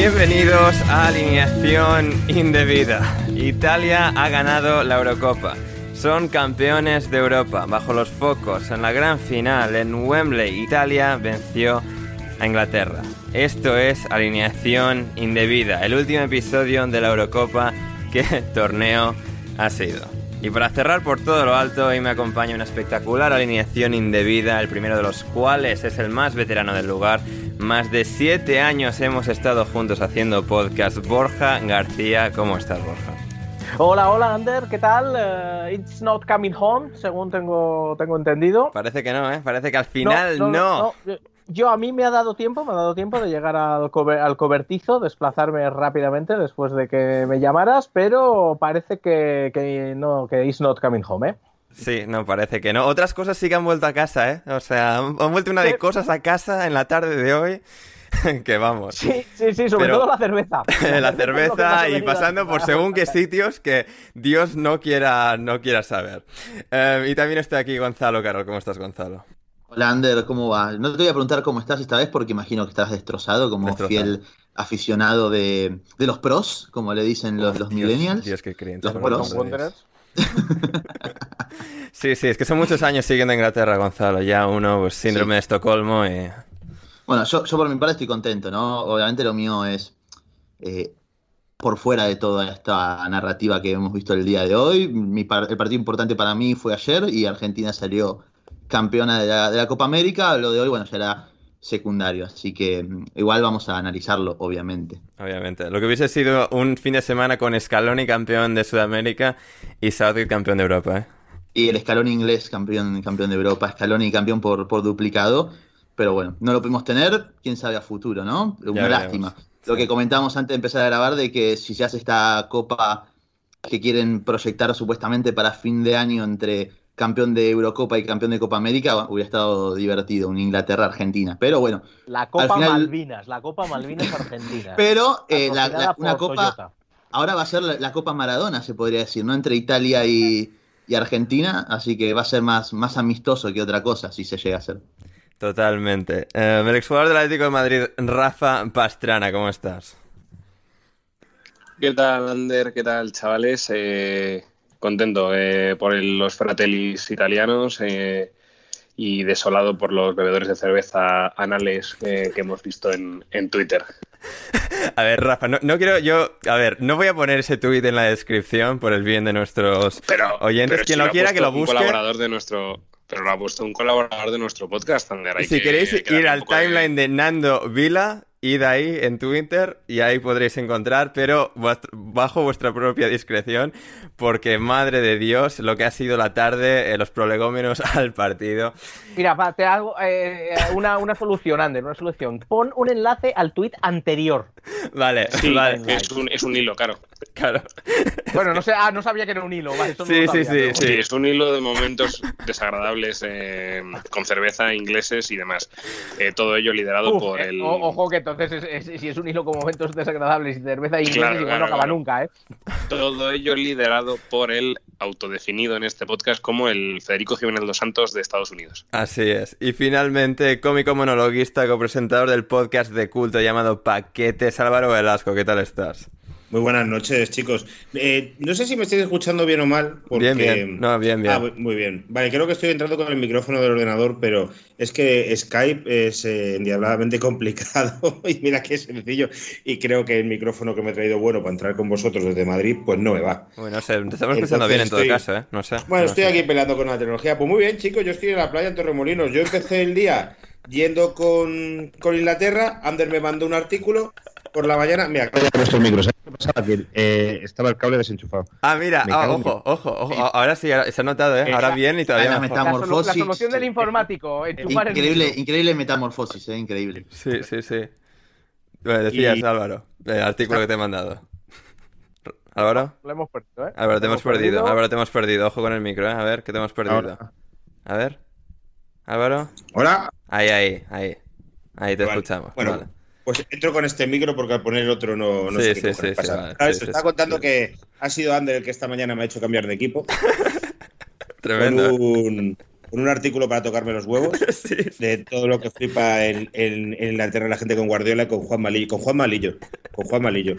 Bienvenidos a Alineación Indebida. Italia ha ganado la Eurocopa. Son campeones de Europa. Bajo los focos, en la gran final en Wembley, Italia venció a Inglaterra. Esto es Alineación Indebida, el último episodio de la Eurocopa. ¿Qué torneo ha sido? Y para cerrar por todo lo alto, hoy me acompaña una espectacular alineación indebida, el primero de los cuales es el más veterano del lugar. Más de siete años hemos estado juntos haciendo podcast. Borja García, ¿cómo estás, Borja? Hola, hola, Ander, ¿qué tal? Eh, it's not coming home, según tengo, tengo entendido. Parece que no, ¿eh? Parece que al final no. no, no. Yo a mí me ha dado tiempo, me ha dado tiempo de llegar al, cober, al cobertizo, desplazarme rápidamente después de que me llamaras, pero parece que, que no, que it's not coming home, ¿eh? Sí, no, parece que no. Otras cosas sí que han vuelto a casa, ¿eh? O sea, han, han vuelto una de cosas a casa en la tarde de hoy. que vamos. Sí, sí, sí, sobre Pero, todo la cerveza. la cerveza y pasando por según qué sitios que Dios no quiera, no quiera saber. Eh, y también está aquí Gonzalo, Carol. ¿Cómo estás, Gonzalo? Hola, Ander, ¿cómo va? No te voy a preguntar cómo estás esta vez porque imagino que estás destrozado como destrozado. fiel aficionado de, de, los pros, como le dicen los, los Dios, millennials. Dios que creen. Los pros. sí, sí, es que son muchos años siguiendo a Inglaterra, Gonzalo. Ya uno, pues síndrome sí. de Estocolmo y... Bueno, yo, yo por mi parte estoy contento, ¿no? Obviamente lo mío es eh, por fuera de toda esta narrativa que hemos visto el día de hoy. Mi par el partido importante para mí fue ayer y Argentina salió campeona de la, de la, Copa América. Lo de hoy, bueno, ya era secundario, así que mm, igual vamos a analizarlo, obviamente. Obviamente. Lo que hubiese sido un fin de semana con Scaloni campeón de Sudamérica y Southgate campeón de Europa, ¿eh? Y el Scaloni inglés campeón, campeón de Europa, Scaloni campeón por, por duplicado. Pero bueno, no lo pudimos tener, quién sabe a futuro, ¿no? Una ya lástima. Veremos. Lo que comentamos antes de empezar a grabar de que si se hace esta copa que quieren proyectar supuestamente para fin de año entre campeón de Eurocopa y campeón de Copa América, hubiera estado divertido, un Inglaterra-Argentina. Pero bueno. La Copa final... Malvinas, la Copa Malvinas Argentina. Pero eh, la, la, una Copa. Toyota. Ahora va a ser la, la, Copa Maradona, se podría decir, ¿no? Entre Italia y, y, Argentina. Así que va a ser más, más amistoso que otra cosa, si se llega a hacer. Totalmente. Eh, el exjugador del Atlético de Madrid, Rafa Pastrana, ¿cómo estás? ¿Qué tal, Ander? ¿Qué tal, chavales? Eh, contento eh, por el, los fratellis italianos eh, y desolado por los bebedores de cerveza anales que hemos visto en, Twitter. A ver, Rafa, no, quiero yo. A ver, no voy a poner ese tweet en la descripción por el bien de nuestros oyentes. Quien lo, quiera, que lo busque. Un colaborador de nuestro. Pero lo ha puesto un colaborador de nuestro podcast, Ander. Si queréis ir al timeline de Nando Vila, id ahí en Twitter y ahí podréis encontrar, pero bajo vuestra propia discreción, porque madre de Dios, lo que ha sido la tarde, eh, los prolegómenos al partido. Mira, te hago eh, una, una, solución, Ander, una solución. Pon un enlace al tweet anterior. Vale, vale. Es un, es un hilo, claro. Claro. Bueno, no sé, ah, no sabía que era un hilo, vale. sí, sí, sí, sí, Es un hilo de momentos desagradables eh, con cerveza, ingleses y demás. todo ello liderado por el. Ojo que entonces si es un hilo con momentos desagradables y cerveza y igual no acaba nunca, ¿eh? Todo ello liderado por el autodefinido en este podcast como el Federico Jiménez dos Santos de Estados Unidos. Así es. Y finalmente, cómico monologuista, copresentador del podcast de culto llamado Paquetes, Álvaro Velasco, ¿qué tal estás? Muy buenas noches, chicos. Eh, no sé si me estáis escuchando bien o mal. Bien, bien. No, bien, bien. Ah, muy bien. Vale, creo que estoy entrando con el micrófono del ordenador, pero es que Skype es eh, endiabladamente complicado y mira qué sencillo. Y creo que el micrófono que me he traído bueno para entrar con vosotros desde Madrid, pues no me va. Bueno, no sé, te estamos escuchando bien en todo caso, ¿eh? No sé. Bueno, estoy aquí peleando con la tecnología. Pues muy bien, chicos, yo estoy en la playa en Torremolinos. Yo empecé el día yendo con, con Inglaterra. Ander me mandó un artículo por la mañana. Mira, acabo de el micro. ¿Qué pasaba? Que eh, estaba el cable desenchufado. Ah, mira, ah, ojo, ojo, ojo. Ahora sí, se ha notado, ¿eh? Ahora bien y todavía la metamorfosis. La, solución del informático. Increíble, increíble metamorfosis, ¿eh? Increíble. Sí, sí, sí. Bueno, decías, Álvaro, el artículo que te he mandado. ¿Álvaro? Lo hemos perdido, ¿eh? Álvaro, te hemos perdido. Álvaro, te hemos perdido. Ojo con el micro, ¿eh? A ver, ¿qué te hemos perdido? A ver. Álvaro. Hola. Ahí, ahí, ahí. Ahí te escuchamos. Bueno, pues entro con este micro porque al poner el otro no, no sé qué sí, pasa. Sí, está contando que ha sido Ander el que esta mañana me ha hecho cambiar de equipo. Tremendo. Con un, un, artículo para tocarme los huevos de todo lo que flipa en, en, en la tierra la gente con Guardiola y con Juan Malillo. Con Juan Malillo. Con Juan Malillo.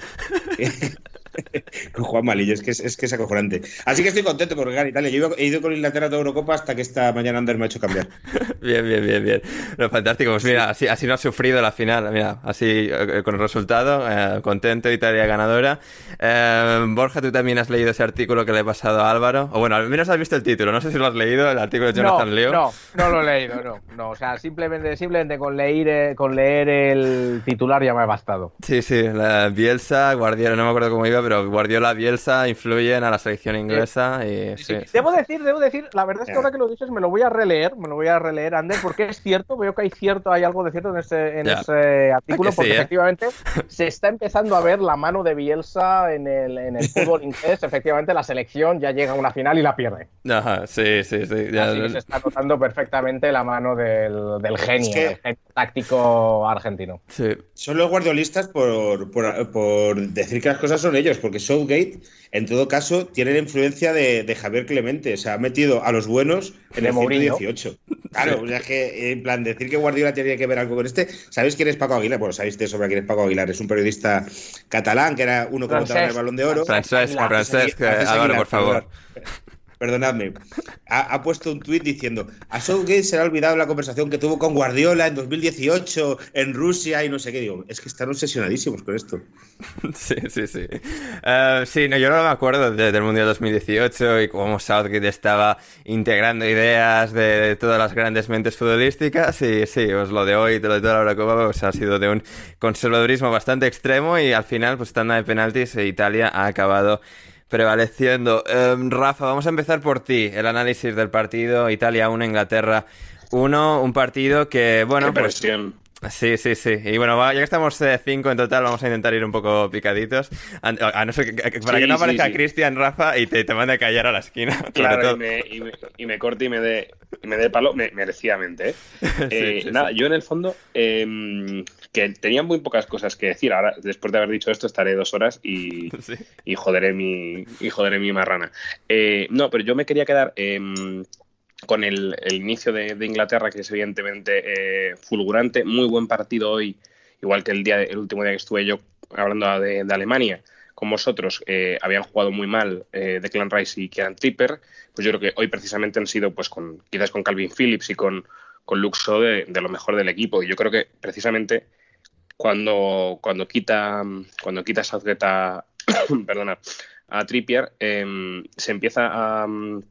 con Juan Malillo, es que es, que es acojonante. Así que estoy contento porque ganar Italia. Yo he ido con Inglaterra a toda Eurocopa hasta que esta mañana Ander me ha hecho cambiar. bien, bien, bien, bien. fantástico. Pues mira, así, así no ha sufrido la final. Mira, así eh, con el resultado, eh, contento, Italia ganadora. Eh, Borja, tú también has leído ese artículo que le he pasado a Álvaro. O bueno, al menos has visto el título. No sé si lo has leído, el artículo de Jonathan no, Leo. No, no lo he leído, no. no. O sea, simplemente, simplemente con, leer, con leer el titular ya me ha bastado. Sí, sí. La Bielsa, Guardiola, no me acuerdo cómo iba, pero Guardiola, Bielsa influyen a la selección inglesa. Y, Debo decir, debo decir, la verdad es que ahora que lo dices me lo voy a releer, me lo voy a releer, Ander, porque es cierto, veo que hay cierto, hay algo de cierto en ese, en ese artículo, porque ¿eh? efectivamente se está empezando a ver la mano de Bielsa en el, en el fútbol inglés. Efectivamente, la selección ya llega a una final y la pierde. Ajá, sí, sí, sí. Así que se está notando perfectamente la mano del, del genio, genio táctico argentino. Sí. Son los guardiolistas por, por, por decir que las cosas son ellos, porque Southgate, en todo caso, tiene la influencia de, de Javier Clemente. O sea, ha metido a los buenos en el 118. Claro, o sea, que en plan, decir que Guardiola tenía que ver algo con este. ¿Sabéis quién es Paco Aguilar? Bueno, sabéis de sobre quién es Paco Aguilar. Es un periodista catalán que era uno que votaba el balón de oro. Francesc, Francesc, Álvaro, por favor perdonadme, ha, puesto un tuit diciendo a Southgate se le ha olvidado la conversación que tuvo con Guardiola en 2018 en Rusia y no sé qué. Digo, es que están obsesionadísimos con esto. Sí, sí, sí. Eh, sí, no, yo no me acuerdo desde el Mundial 2018 y cómo Southgate estaba integrando ideas de, todas las grandes mentes futbolísticas y sí, pues lo de hoy, lo de toda la Eurocopa, pues ha sido de un conservadurismo bastante extremo y al final, pues tanda de penaltis, Italia ha acabado prevaleciendo. Em, Rafa, vamos a empezar por ti. El análisis del partido Italia 1, Inglaterra 1. Un partido que, bueno, pues... Sí, sí, sí. Y bueno, ya que estamos eh, cinco en total, vamos a intentar ir un poco picaditos. A, no ser que, para que no aparezca Cristian, Rafa, y te, te mande a callar a la esquina. Claro, y me, y, me, y me, corte y me dé me dé palo merecidamente. ¿eh? eh nada, yo en el fondo, em, que tenía muy pocas cosas que decir. Ahora, después de haber dicho esto, estaré dos horas y, y joderé mi y joderé mi marrana. Eh, no, pero yo me quería quedar em, con el, inicio de, Inglaterra, que es evidentemente eh, fulgurante, muy buen partido hoy, igual que el, día, el último día que estuve yo hablando de, Alemania, con vosotros. Eh, habían jugado muy mal eh, Declan Rice y Kieran Tripper, pues yo creo que hoy precisamente han sido pues con quizás con Calvin Phillips y con, con Luxo de, lo mejor del equipo. Y yo creo que precisamente cuando, cuando quita cuando quita Southgate a, perdona, a Trippier, em, se, empieza a,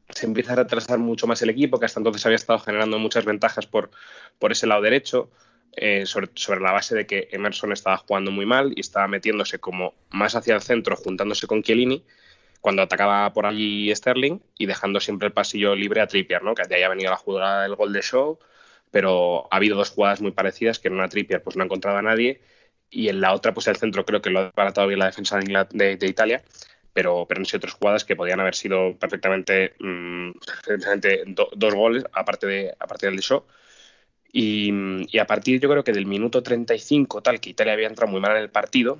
se empieza a retrasar mucho más el equipo, que hasta entonces había estado generando muchas ventajas por, por ese lado derecho. Eh, sobre, la base de que Emerson estaba jugando muy mal y estaba metiéndose como más hacia el centro, juntándose con Chiellini, cuando atacaba por allí Sterling y dejando siempre el pasillo libre a Trippier, ¿no? que de ahí ha venido la jugada del gol de show, pero ha habido dos jugadas muy parecidas que en una Trippier pues no ha encontrado a nadie y en la otra pues el centro creo que lo ha baratado bien la defensa de, Italia pero, pero han sido otras jugadas que podían haber sido perfectamente, mm, dos goles aparte, de, aparte del de show y, a partir, yo creo que del minuto 35, tal, que Italia había entrado muy mal en el partido,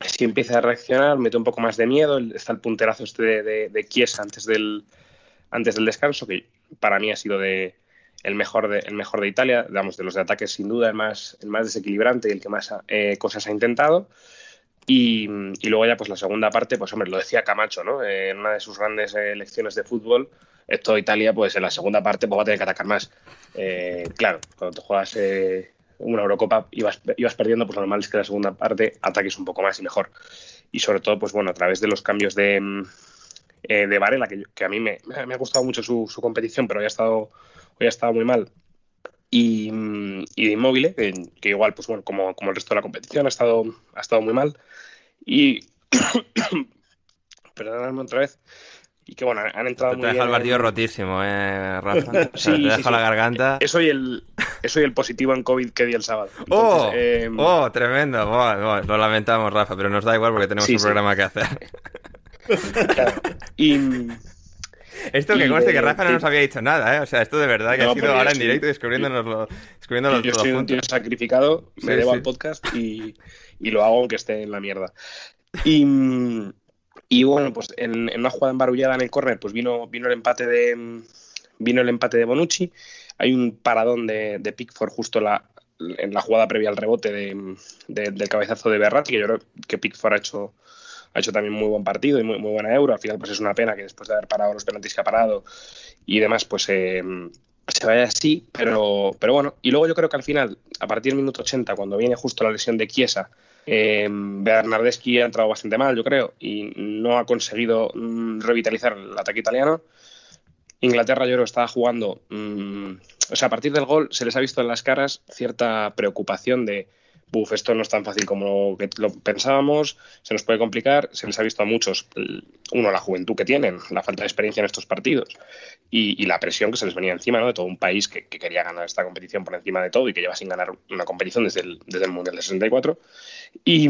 si empieza a reaccionar, mete un poco más de miedo. Está el punterazo este de, de, Chiesa antes del, antes del descanso, que para mí ha sido de, el, mejor de, el mejor de Italia, digamos, de los de ataques, sin duda, el más, el más desequilibrante y el que más eh, cosas ha intentado. Y, luego ya, pues la segunda parte, pues hombre, lo decía Camacho, ¿no? Eh, en una de sus grandes eh, lecciones de fútbol, esto Italia, pues en la segunda parte pues, va a tener que atacar más. Eh, claro, cuando te juegas eh, una Eurocopa y vas, perdiendo, pues lo normal es que la segunda parte ataques un poco más y mejor. Y sobre todo, pues bueno, a través de los cambios de, eh, de Varela, que, a mí me, ha gustado mucho su, competición, pero hoy ha estado, hoy ha estado muy mal. Y, y de Inmóvil, que, igual, pues bueno, como, como el resto de la competición, ha estado, ha estado muy mal. Y, perdonadme otra vez, y que bueno, han entrado muy te el partido rotísimo, eh, Rafa. sí, te dejo la garganta. Eso y, el, eso y el positivo en COVID que di el sábado. oh, em, oh, tremendo. lo lamentamos, Rafa, pero nos da igual porque tenemos un programa que hacer. Y... Esto que conste que Rafa no nos había dicho nada, ¿eh? O sea, esto de verdad que ha sido ahora en directo descubriéndonos descubriéndonos Yo soy un tío sacrificado, me debo al podcast y, y, lo hago aunque esté en la mierda. Y, y bueno, pues en, una jugada embarullada en el córner, pues vino, vino el empate de vino el empate de Bonucci. Hay un paradón de, de Pickford justo la, en la jugada previa al rebote de, del cabezazo de Berratti, que yo creo que Pickford ha hecho, ha hecho también muy buen partido y muy, buena euro. Al final, pues es una pena que después de haber parado los penaltis que ha parado y demás, pues eh, se vaya así. Pero, pero bueno, y luego yo creo que al final, a partir del minuto 80, cuando viene justo la lesión de Chiesa, eh, Bernardeschi ha entrado bastante mal, yo creo, y no ha conseguido mm, revitalizar el ataque italiano. Inglaterra, yo creo, estaba jugando. Mm, o sea, a partir del gol se les ha visto en las caras cierta preocupación de Buf, esto no es tan fácil como lo pensábamos, se nos puede complicar, se les ha visto a muchos, uno, la juventud que tienen, la falta de experiencia en estos partidos y, la presión que se les venía encima ¿no? de todo un país que, quería ganar esta competición por encima de todo y que lleva sin ganar una competición desde el, Mundial del 64. Y,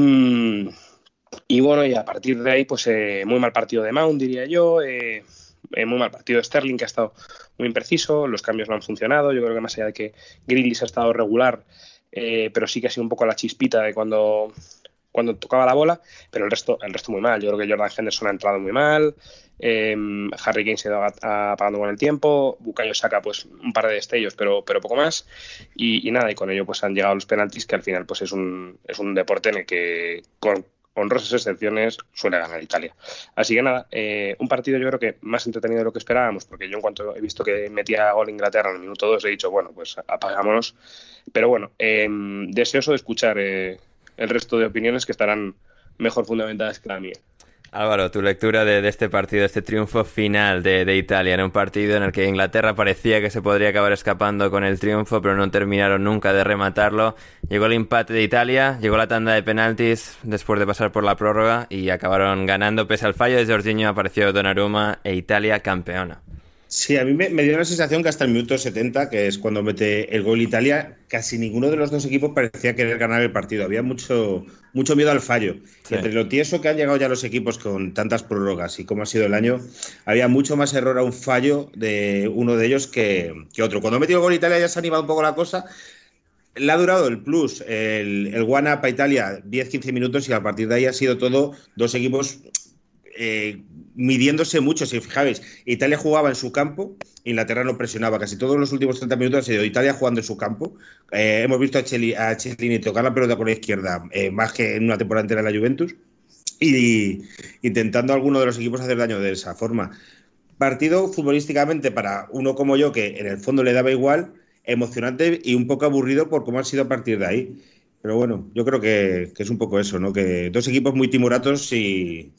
y bueno, y a partir de ahí, pues eh, muy mal partido de Mount, diría yo. Eh, eh, muy mal partido de Sterling, que ha estado muy impreciso, los cambios no han funcionado. Yo creo que más allá de que Grealish ha estado regular, eh, pero sí que ha sido un poco la chispita de cuando, cuando tocaba la bola, pero el resto, el resto muy mal. Yo creo que Jordan Henderson ha entrado muy mal, em, Harry Kane se ha apagando con el tiempo, Bukayo saca pues un par de destellos, pero, pero poco más, y, nada, y con ello pues han llegado los penaltis, que al final pues es un, es un deporte en el que honrosas excepciones suele ganar Italia. Así que nada, eh, un partido yo creo que más entretenido de lo que esperábamos, porque yo en cuanto he visto que metía gol Inglaterra en el minuto 2 he dicho, bueno, pues apagámonos. Pero bueno, em, deseoso de escuchar eh, el resto de opiniones que estarán mejor fundamentadas que la mía. Álvaro, tu lectura de, este partido, este triunfo final de, Italia, en un partido en el que Inglaterra parecía que se podría acabar escapando con el triunfo, pero no terminaron nunca de rematarlo. Llegó el empate de Italia, llegó la tanda de penaltis después de pasar por la prórroga y acabaron ganando pese al fallo de Jorginho, apareció Donnarumma e Italia campeona. Sí, a mí me, dio la sensación que hasta el minuto 70, que es cuando mete el gol Italia, casi ninguno de los dos equipos parecía querer ganar el partido. Había mucho, mucho miedo al fallo. entre lo tieso que han llegado ya los equipos con tantas prórrogas y cómo ha sido el año, había mucho más error a un fallo de uno de ellos que, otro. Cuando ha metido el gol Italia ya se ha animado un poco la cosa. Le ha durado el plus, el, el One Up a Italia 10-15 minutos y a partir de ahí ha sido todo dos equipos eh, midiéndose mucho. Si fijáis, Italia jugaba en su campo, Inglaterra no presionaba. Casi todos los últimos 30 minutos ha sido Italia jugando en su campo. Eh, hemos visto a, Chelini tocar la pelota con la izquierda eh, más que en una temporada entera en la Juventus. y intentando alguno de los equipos hacer daño de esa forma. Partido futbolísticamente para uno como yo, que en el fondo le daba igual, emocionante y un poco aburrido por cómo ha sido a partir de ahí. Pero bueno, yo creo que, es un poco eso, ¿no? Que dos equipos muy timoratos y,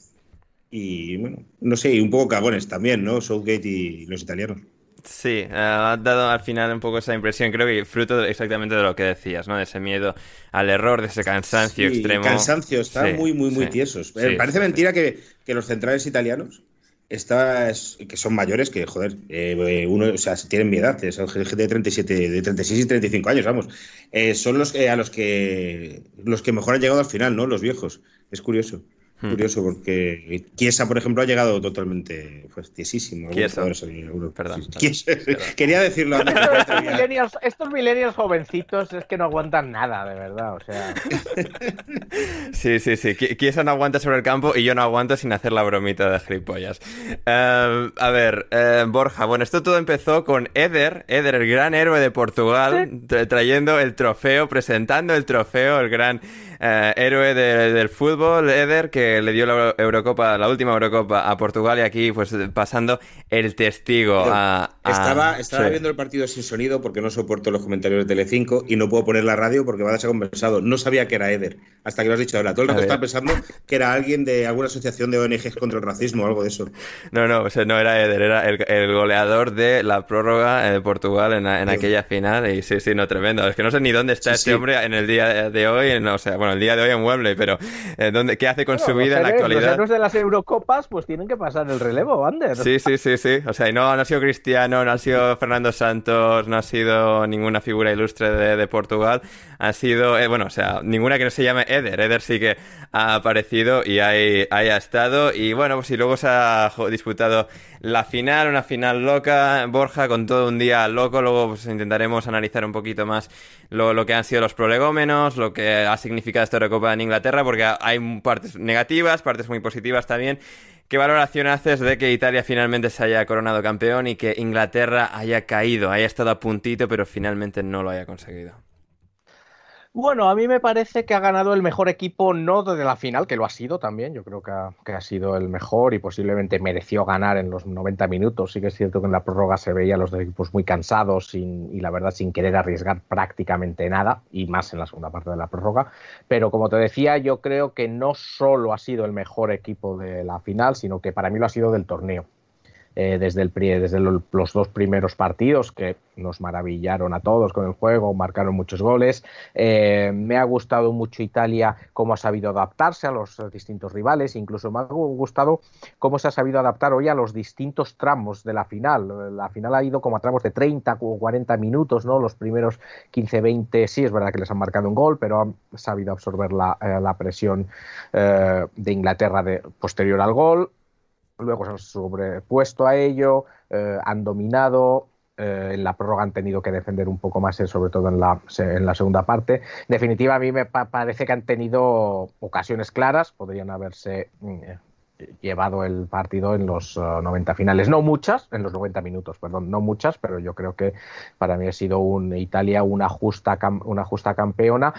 y bueno, no sé, y un poco cagones también, ¿no? Southgate y los italianos. Sí, eh, ha dado al final un poco esa impresión, creo que fruto exactamente de lo que decías, ¿no? De ese miedo al error, de ese cansancio sí, extremo. Cansancio, están muy, muy, muy tiesos. Eh, parece mentira que, que, los centrales italianos está, que son mayores, que joder, eh, uno, o sea, tienen mi edad, son gente de 37, de 36 y 35 años, vamos. Eh, son los a los que los que mejor han llegado al final, ¿no? Los viejos. Es curioso. Hmm. Curioso, porque Chiesa, por ejemplo, ha llegado totalmente pues, tiesísimo. Perdón, Quería decirlo. estos, millennials, jovencitos es que no aguantan nada, de verdad. O sea. sí, sí, sí. Chiesa no aguanta sobre el campo y yo no aguanto sin hacer la bromita de gilipollas. Eh, a ver, eh, Borja, bueno, esto todo empezó con Eder, Eder, el gran héroe de Portugal, trayendo el trofeo, presentando el trofeo, el gran eh, héroe del fútbol, Eder, que le dio la Eurocopa, la última Eurocopa a Portugal y aquí pues pasando el testigo a, Estaba, estaba viendo el partido sin sonido porque no soporto los comentarios de Telecinco y no puedo poner la radio porque va a ser conversado. No sabía que era Eder, hasta que lo has dicho ahora. Todo el rato estaba pensando que era alguien de alguna asociación de ONGs contra el racismo o algo de eso. No, no, o sea, no era Eder, era el, goleador de la prórroga de Portugal en, aquella final y sí, sí, no, tremendo. Es que no sé ni dónde está este hombre en el día de hoy, o sea, bueno, el día de hoy en Wembley, pero eh, ¿dónde, ¿qué hace con su vida en la actualidad? Los de las Eurocopas pues tienen que pasar el relevo, Ander. Sí, sí, sí, sí. O sea, y no, no ha sido Cristiano, no ha sido Fernando Santos, no ha sido ninguna figura ilustre de, Portugal. Ha sido, eh, bueno, o sea, ninguna que no se llame Eder. Eder sí que ha aparecido y ahí, ahí ha estado. Y bueno, pues y luego se ha disputado la final, una final loca, Borja, con todo un día loco. Luego pues, intentaremos analizar un poquito más lo, que han sido los prolegómenos, lo que ha significado esta Recopa en Inglaterra, porque hay partes negativas, partes muy positivas también. ¿Qué valoración haces de que Italia finalmente se haya coronado campeón y que Inglaterra haya caído, haya estado a puntito, pero finalmente no lo haya conseguido? Bueno, a mí me parece que ha ganado el mejor equipo, no de la final, que lo ha sido también. Yo creo que ha, sido el mejor y posiblemente mereció ganar en los 90 minutos. Sí que es cierto que en la prórroga se veía a los dos equipos muy cansados y la verdad sin querer arriesgar prácticamente nada, y más en la segunda parte de la prórroga. Pero como te decía, yo creo que no solo ha sido el mejor equipo de la final, sino que para mí lo ha sido del torneo. Eh, desde, el, desde los dos primeros partidos que nos maravillaron a todos con el juego, marcaron muchos goles. Eh, me ha gustado mucho Italia cómo ha sabido adaptarse a los distintos rivales, incluso me ha gustado cómo se ha sabido adaptar hoy a los distintos tramos de la final. La final ha ido como a tramos de 30 o 40 minutos, ¿no? Los primeros 15, 20, sí, es verdad que les han marcado un gol, pero han sabido absorber la, eh, presión de Inglaterra posterior al gol luego se han sobrepuesto a ello, eh, han dominado, eh, en la prórroga han tenido que defender un poco más, eh, sobre todo en la, en la segunda parte. En definitiva, a mí me parece que han tenido ocasiones claras, podrían haberse mm, llevado el partido en los 90 finales. No muchas, en los 90 minutos, perdón, no muchas, pero yo creo que para mí ha sido un Italia una justa, una justa campeona.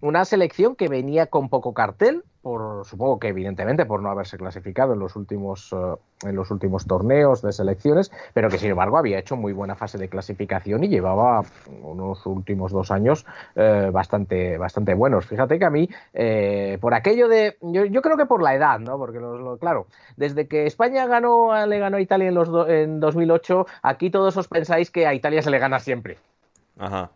Una selección que venía con poco cartel, por, supongo que evidentemente por no haberse clasificado en los últimos eh, en los últimos torneos de selecciones, pero que sin embargo había hecho muy buena fase de clasificación y llevaba unos últimos dos años eh, bastante bastante buenos. Fíjate que a mí eh, por aquello de yo, creo que por la edad, ¿no? Porque claro, desde que España ganó le ganó a Italia en los en 2008, aquí todos os pensáis que a Italia se le gana siempre. Ajá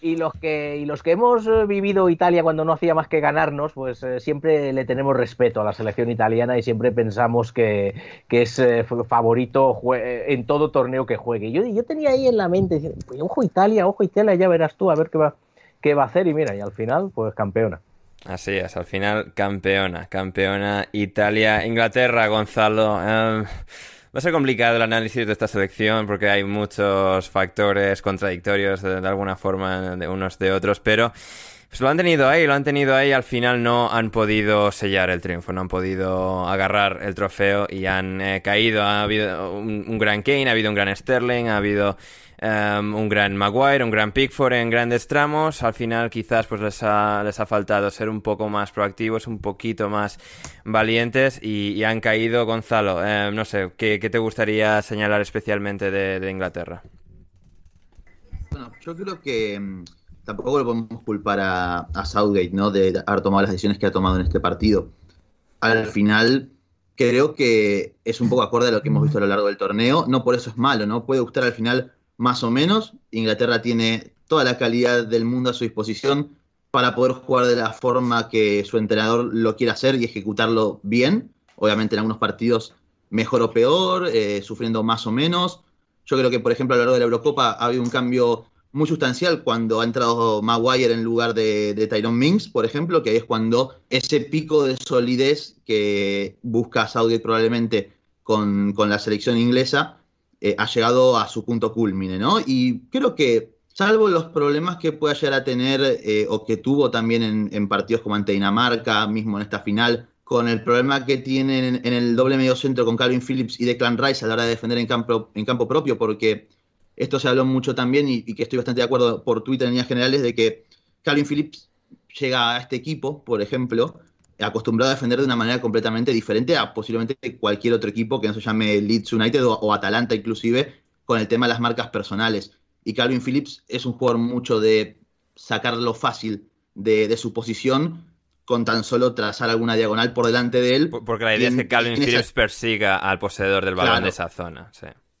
y los que y los que hemos eh, vivido Italia cuando no hacía más que ganarnos, pues eh, siempre le tenemos respeto a la selección italiana y siempre pensamos que, es eh, favorito en todo torneo que juegue. Yo, yo tenía ahí en la mente, pues, ojo Italia, ojo Italia, ya verás tú a ver qué va, qué va a hacer y mira, y al final, pues campeona. Así es, al final campeona, campeona Italia, Inglaterra, Gonzalo. Em, Va a ser complicado el análisis de esta selección porque hay muchos factores contradictorios de, alguna forma de unos de otros, pero Pues lo han tenido ahí, lo han tenido ahí, al final no han podido sellar el triunfo, no han podido agarrar el trofeo y han eh, caído. Ha habido un, gran Kane, ha habido un gran Sterling, ha habido em, un gran Maguire, un gran Pickford en grandes tramos. Al final quizás pues les ha, les ha faltado ser un poco más proactivos, un poquito más valientes y, han caído. Gonzalo, em, no sé, ¿qué, te gustaría señalar especialmente de Inglaterra? Bueno, yo creo que mm, tampoco lo podemos culpar a, a, Southgate, ¿no? De haber tomado las decisiones que ha tomado en este partido. Al final, creo que es un poco acorde a lo que hemos visto a lo largo del torneo. No por eso es malo, ¿no? Puede gustar al final más o menos. Inglaterra tiene toda la calidad del mundo a su disposición para poder jugar de la forma que su entrenador lo quiera hacer y ejecutarlo bien. Obviamente en algunos partidos mejor o peor, eh, sufriendo más o menos. Yo creo que, por ejemplo, a lo largo de la Eurocopa ha habido un cambio muy sustancial cuando ha entrado Maguire en lugar de, de Tyrone Mings, por ejemplo, que es cuando ese pico de solidez que busca Saudi probablemente con, la selección inglesa eh, ha llegado a su punto culmine, ¿no? Y creo que, salvo los problemas que pueda llegar a tener eh, o que tuvo también en, en partidos como ante Dinamarca, mismo en esta final, con el problema que tienen en el doble medio centro con Calvin Phillips y Declan Rice a la hora de defender en campo, en campo propio, porque esto se habló mucho también y, que estoy bastante de acuerdo por Twitter en líneas generales de que Calvin Phillips llega a este equipo, por ejemplo, acostumbrado a defender de una manera completamente diferente a posiblemente cualquier otro equipo que no se llame Leeds United o, Atalanta inclusive, con el tema de las marcas personales. Y Calvin Phillips es un jugador mucho de sacarlo fácil de, de su posición con tan solo trazar alguna diagonal por delante de él. Porque la idea es que Calvin Phillips persiga al poseedor del balón de esa zona.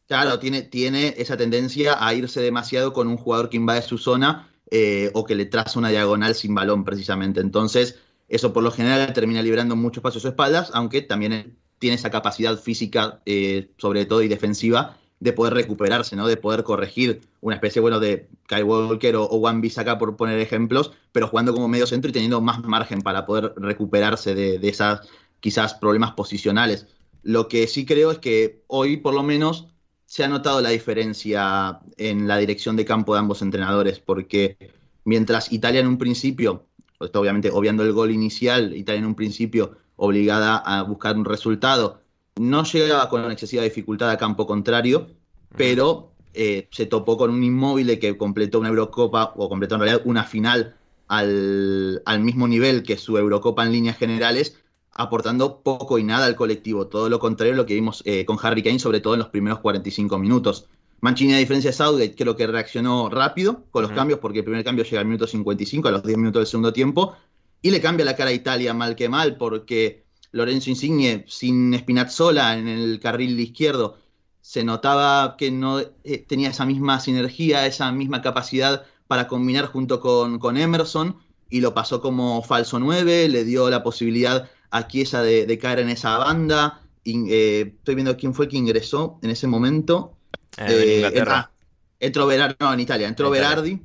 Claro, tiene, tiene esa tendencia a irse demasiado con un jugador que invade su zona eh, o que le traza una diagonal sin balón precisamente. Entonces, eso por lo general termina liberando mucho espacio a sus espaldas, aunque también tiene esa capacidad física, eh, sobre todo y defensiva, de poder recuperarse, ¿no? De poder corregir una especie, bueno, de Kai Walker o, One Bissaka por poner ejemplos, pero jugando como medio centro y teniendo más margen para poder recuperarse de, de esas quizás problemas posicionales. Lo que sí creo es que hoy, por lo menos, se ha notado la diferencia en la dirección de campo de ambos entrenadores, porque mientras Italia en un principio, obviamente obviando el gol inicial, Italia en un principio obligada a buscar un resultado, no llegaba con excesiva dificultad a campo contrario, pero eh, se topó con un inmóvil que completó una Eurocopa, o completó en realidad una final al, mismo nivel que su Eurocopa en líneas generales, aportando poco y nada al colectivo. Todo lo contrario a lo que vimos eh, con Harry Kane, sobre todo en los primeros 45 minutos. Mancini, a diferencia de Southgate, creo que reaccionó rápido con los cambios, porque el primer cambio llega al minuto 55, a los 10 minutos del segundo tiempo, y le cambia la cara a Italia mal que mal, porque Lorenzo Insigne sin Spinazzola en el carril izquierdo, se notaba que no eh, tenía esa misma sinergia, esa misma capacidad para combinar junto con, Emerson y lo pasó como falso 9, le dio la posibilidad a Chiesa de, caer en esa banda. Eh, estoy viendo quién fue el que ingresó en ese momento. Eh, Inglaterra. Entró, Berardi, no, en Italia, entró Berardi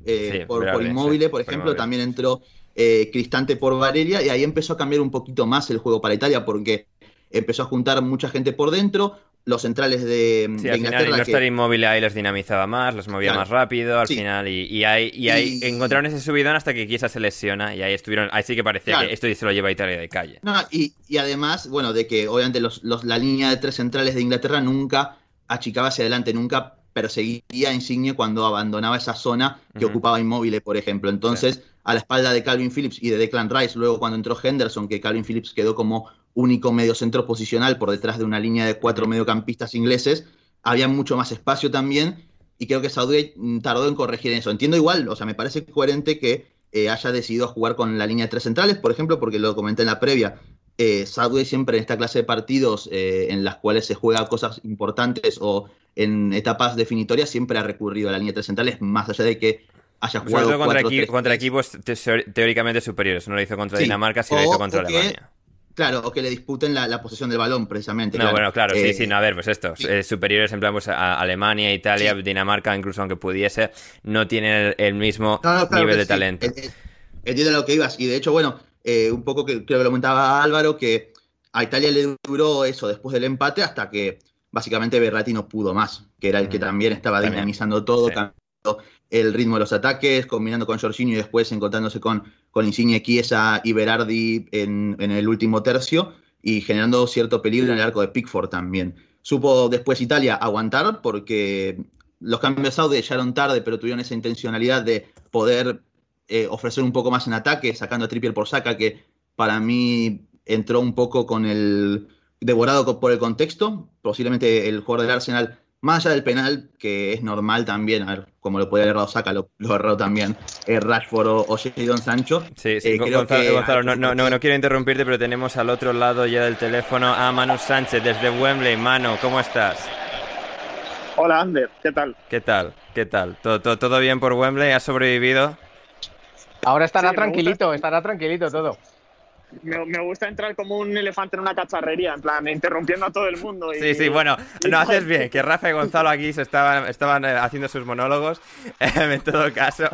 por, por Inmóvil, por ejemplo, también entró eh, Cristante por Valeria, y ahí empezó a cambiar un poquito más el juego para Italia, porque empezó a juntar mucha gente por dentro, los centrales de, sí, al Inglaterra. Final, no inmóvil ahí los dinamizaba más, los movía más rápido al final y, ahí, y ahí encontraron ese subidón hasta que Kiesa se lesiona y ahí estuvieron, ahí sí que parecía que esto se lo lleva a Italia de calle. y, además, bueno, de que obviamente los, la línea de tres centrales de Inglaterra nunca achicaba hacia adelante, nunca perseguía a Insigne cuando abandonaba esa zona que ocupaba Inmóvil, por ejemplo. Entonces, a la espalda de Calvin Phillips y de Declan Rice, luego cuando entró Henderson, que Calvin Phillips quedó como único mediocentro posicional por detrás de una línea de cuatro mediocampistas ingleses, había mucho más espacio también y creo que Southgate tardó en corregir eso. Entiendo igual, o sea, me parece coherente que eh, haya decidido jugar con la línea de tres centrales, por ejemplo, porque lo comenté en la previa. Eh, Southgate siempre en esta clase de partidos eh, en las cuales se juega cosas importantes o en etapas definitorias siempre ha recurrido a la línea de tres centrales, más allá de que haya jugado contra, equipos teóricamente superiores. No lo hizo contra Dinamarca, lo hizo contra Alemania. Claro, o que le disputen la, posesión del balón, precisamente. No, bueno, claro, sí, sí, no, a ver, pues esto, eh, superiores en plan, pues a Alemania, Italia, Dinamarca, incluso aunque pudiese, no tienen el, mismo nivel de talento. Entiendo lo que ibas, y de hecho, bueno, eh, un poco que creo que lo comentaba Álvaro, que a Italia le duró eso después del empate hasta que básicamente Berratti no pudo más, que era el que también estaba dinamizando todo, el ritmo de los ataques, combinando con Jorginho y después encontrándose con, con Insigne, Chiesa y Berardi en, el último tercio y generando cierto peligro en el arco de Pickford también. Supo después Italia aguantar porque los cambios Saudi llegaron tarde, pero tuvieron esa intencionalidad de poder eh, ofrecer un poco más en ataque, sacando a Trippier por saca, que para mí entró un poco con el devorado por el contexto. Posiblemente el jugador del Arsenal más allá del penal, que es normal también, a ver, como lo puede haber errado Saca, lo, lo erró también eh, Rashford o, o Jadon Sancho. Sí, sí, eh, Gonzalo, no, no, no, quiero interrumpirte, pero tenemos al otro lado ya del teléfono a Manu Sánchez desde Wembley. Manu, ¿cómo estás? Hola, Ander, ¿qué tal? ¿Qué tal? ¿Qué tal? ¿Todo, todo, todo bien por Wembley? ¿Has sobrevivido? Ahora estará tranquilito, estará tranquilito todo me, gusta entrar como un elefante en una cacharrería, en plan, interrumpiendo a todo el mundo. sí, sí, bueno, no haces bien, que Rafa y Gonzalo aquí se estaban, estaban eh, haciendo sus monólogos. en todo caso,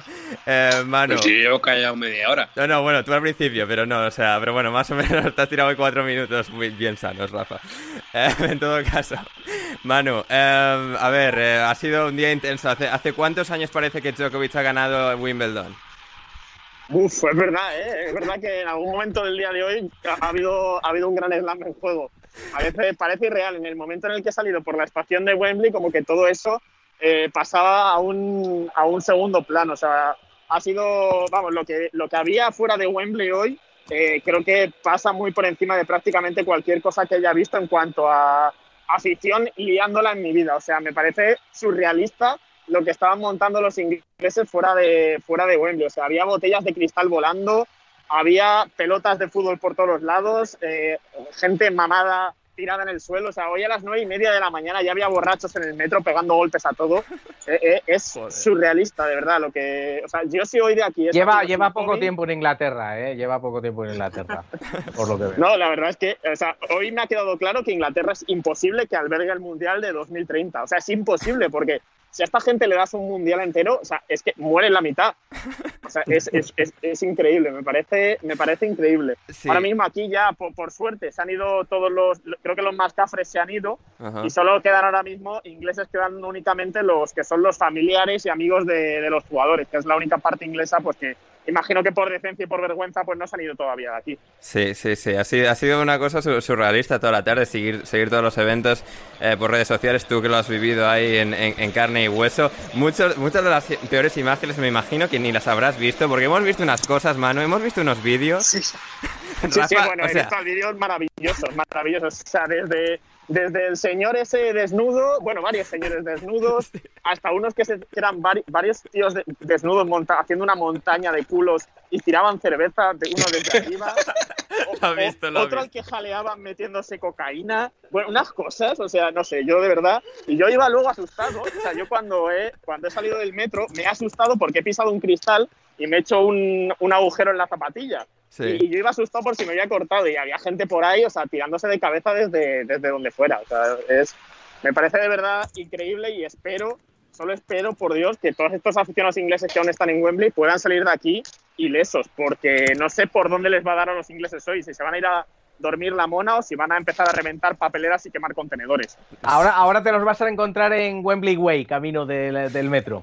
eh, Manu. Pues sí, yo callado media hora. No, no, bueno, tú al principio, pero no, o sea, pero bueno, más o menos te has tirado cuatro minutos muy bien sanos, Rafa. Eh, en todo caso, Manu, a ver, ha sido un día intenso. ¿Hace, ¿Hace cuántos años parece que Djokovic ha ganado Wimbledon? Uf, es verdad, ¿eh? es verdad que en algún momento del día de hoy ha habido, ha habido un gran slam en juego. Parece, parece irreal. En el momento en el que ha salido por la estación de Wembley, como que todo eso eh, pasaba a un, a un segundo plano. O sea, ha sido, vamos, lo que, lo que había fuera de Wembley hoy, eh, creo que pasa muy por encima de prácticamente cualquier cosa que haya visto en cuanto a afición liándola en mi vida. O sea, me parece surrealista lo que estaban montando los ingleses fuera de, fuera de Wembley. O sea, había botellas de cristal volando, había pelotas de fútbol por todos los lados, eh, gente mamada tirada en el suelo. O sea, hoy a las nueve y media de la mañana ya había borrachos en el metro pegando golpes a todo. Eh, eh, es surrealista, de verdad. Lo que, o sea, yo sí hoy de aquí. Lleva, lleva poco tiempo en Inglaterra, ¿eh? Lleva poco tiempo en Inglaterra, por lo que veo. No, la verdad es que, o sea, hoy me ha quedado claro que Inglaterra es imposible que albergue el Mundial de 2030. O sea, es imposible porque si a esta gente le das un mundial entero, o sea, es que muere en la mitad. O sea, es, es, es, increíble, me parece, me parece increíble. Ahora mismo aquí ya, por, suerte, se han ido todos los, creo que los más cafres se han ido y solo quedan ahora mismo, ingleses quedan únicamente los que son los familiares y amigos de, de los jugadores, que es la única parte inglesa pues que imagino que por decencia y por vergüenza pues no se han ido todavía de aquí. Sí, sí, sí, ha sido, ha sido una cosa surrealista toda la tarde seguir, seguir todos los eventos eh, por redes sociales, tú que lo has vivido ahí en, en, carne y hueso. Muchos, muchas de las peores imágenes me imagino que ni las habrás visto, porque hemos visto unas cosas, mano, hemos visto unos vídeos. Sí, sí, bueno, he visto vídeos maravillosos, maravillosos, o sea, desde desde el señor ese desnudo, bueno, varios señores desnudos, hasta unos que, se, eran varios tíos desnudos haciendo una montaña de culos y tiraban cerveza de uno desde arriba. otro al que jaleaban metiéndose cocaína. Bueno, unas cosas, o sea, no sé, yo de verdad. Y yo iba luego asustado. O sea, yo cuando he, cuando he salido del metro me he asustado porque he pisado un cristal y me he hecho un, un agujero en la zapatilla. Y, yo iba asustado por si me había cortado y había gente por ahí, o sea, tirándose de cabeza desde, desde donde fuera. O sea, es, me parece de verdad increíble y espero, solo espero, por Dios, que todos estos aficionados ingleses que aún están en Wembley puedan salir de aquí ilesos, porque no sé por dónde les va a dar a los ingleses hoy, si se van a ir a dormir la mona o si van a empezar a reventar papeleras y quemar contenedores. Ahora, ahora te los vas a encontrar en Wembley Way, camino del metro.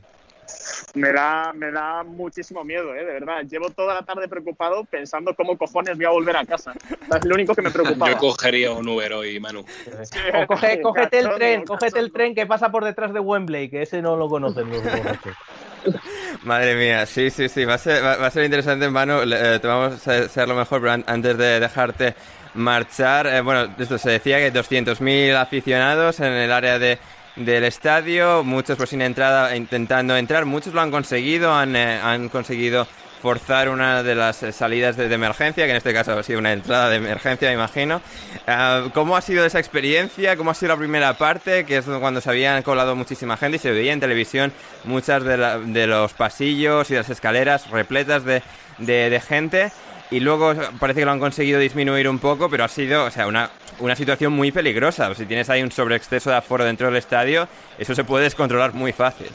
Me da, me da muchísimo miedo, ¿eh? de verdad. Llevo toda la tarde preocupado pensando cómo cojones voy a volver a casa. Es lo único que me preocupa. Yo cogería un Uber hoy, Manu. O coge, cógete el tren, cógete el tren que pasa por detrás de Wembley, que ese no lo conocen Madre mía, sí, sí, sí, va a ser, va, a ser interesante, Manu. Eh, te vamos a hacer lo mejor, pero antes de dejarte marchar, eh, bueno, esto se decía que 200.000 aficionados en el área de del estadio, muchos pues sin entrada intentando entrar, muchos lo han conseguido, han, eh, han conseguido forzar una de las salidas de, emergencia, que en este caso ha sido una entrada de emergencia, me imagino. Ah, ¿Cómo ha sido esa experiencia? ¿Cómo ha sido la primera parte? Que es cuando se habían colado muchísima gente y se veía en televisión muchas de, de los pasillos y las escaleras repletas de, de gente y luego parece que lo han conseguido disminuir un poco, pero ha sido, o sea, una, una situación muy peligrosa. Si tienes ahí un sobreexceso de aforo dentro del estadio, eso se puede descontrolar muy fácil.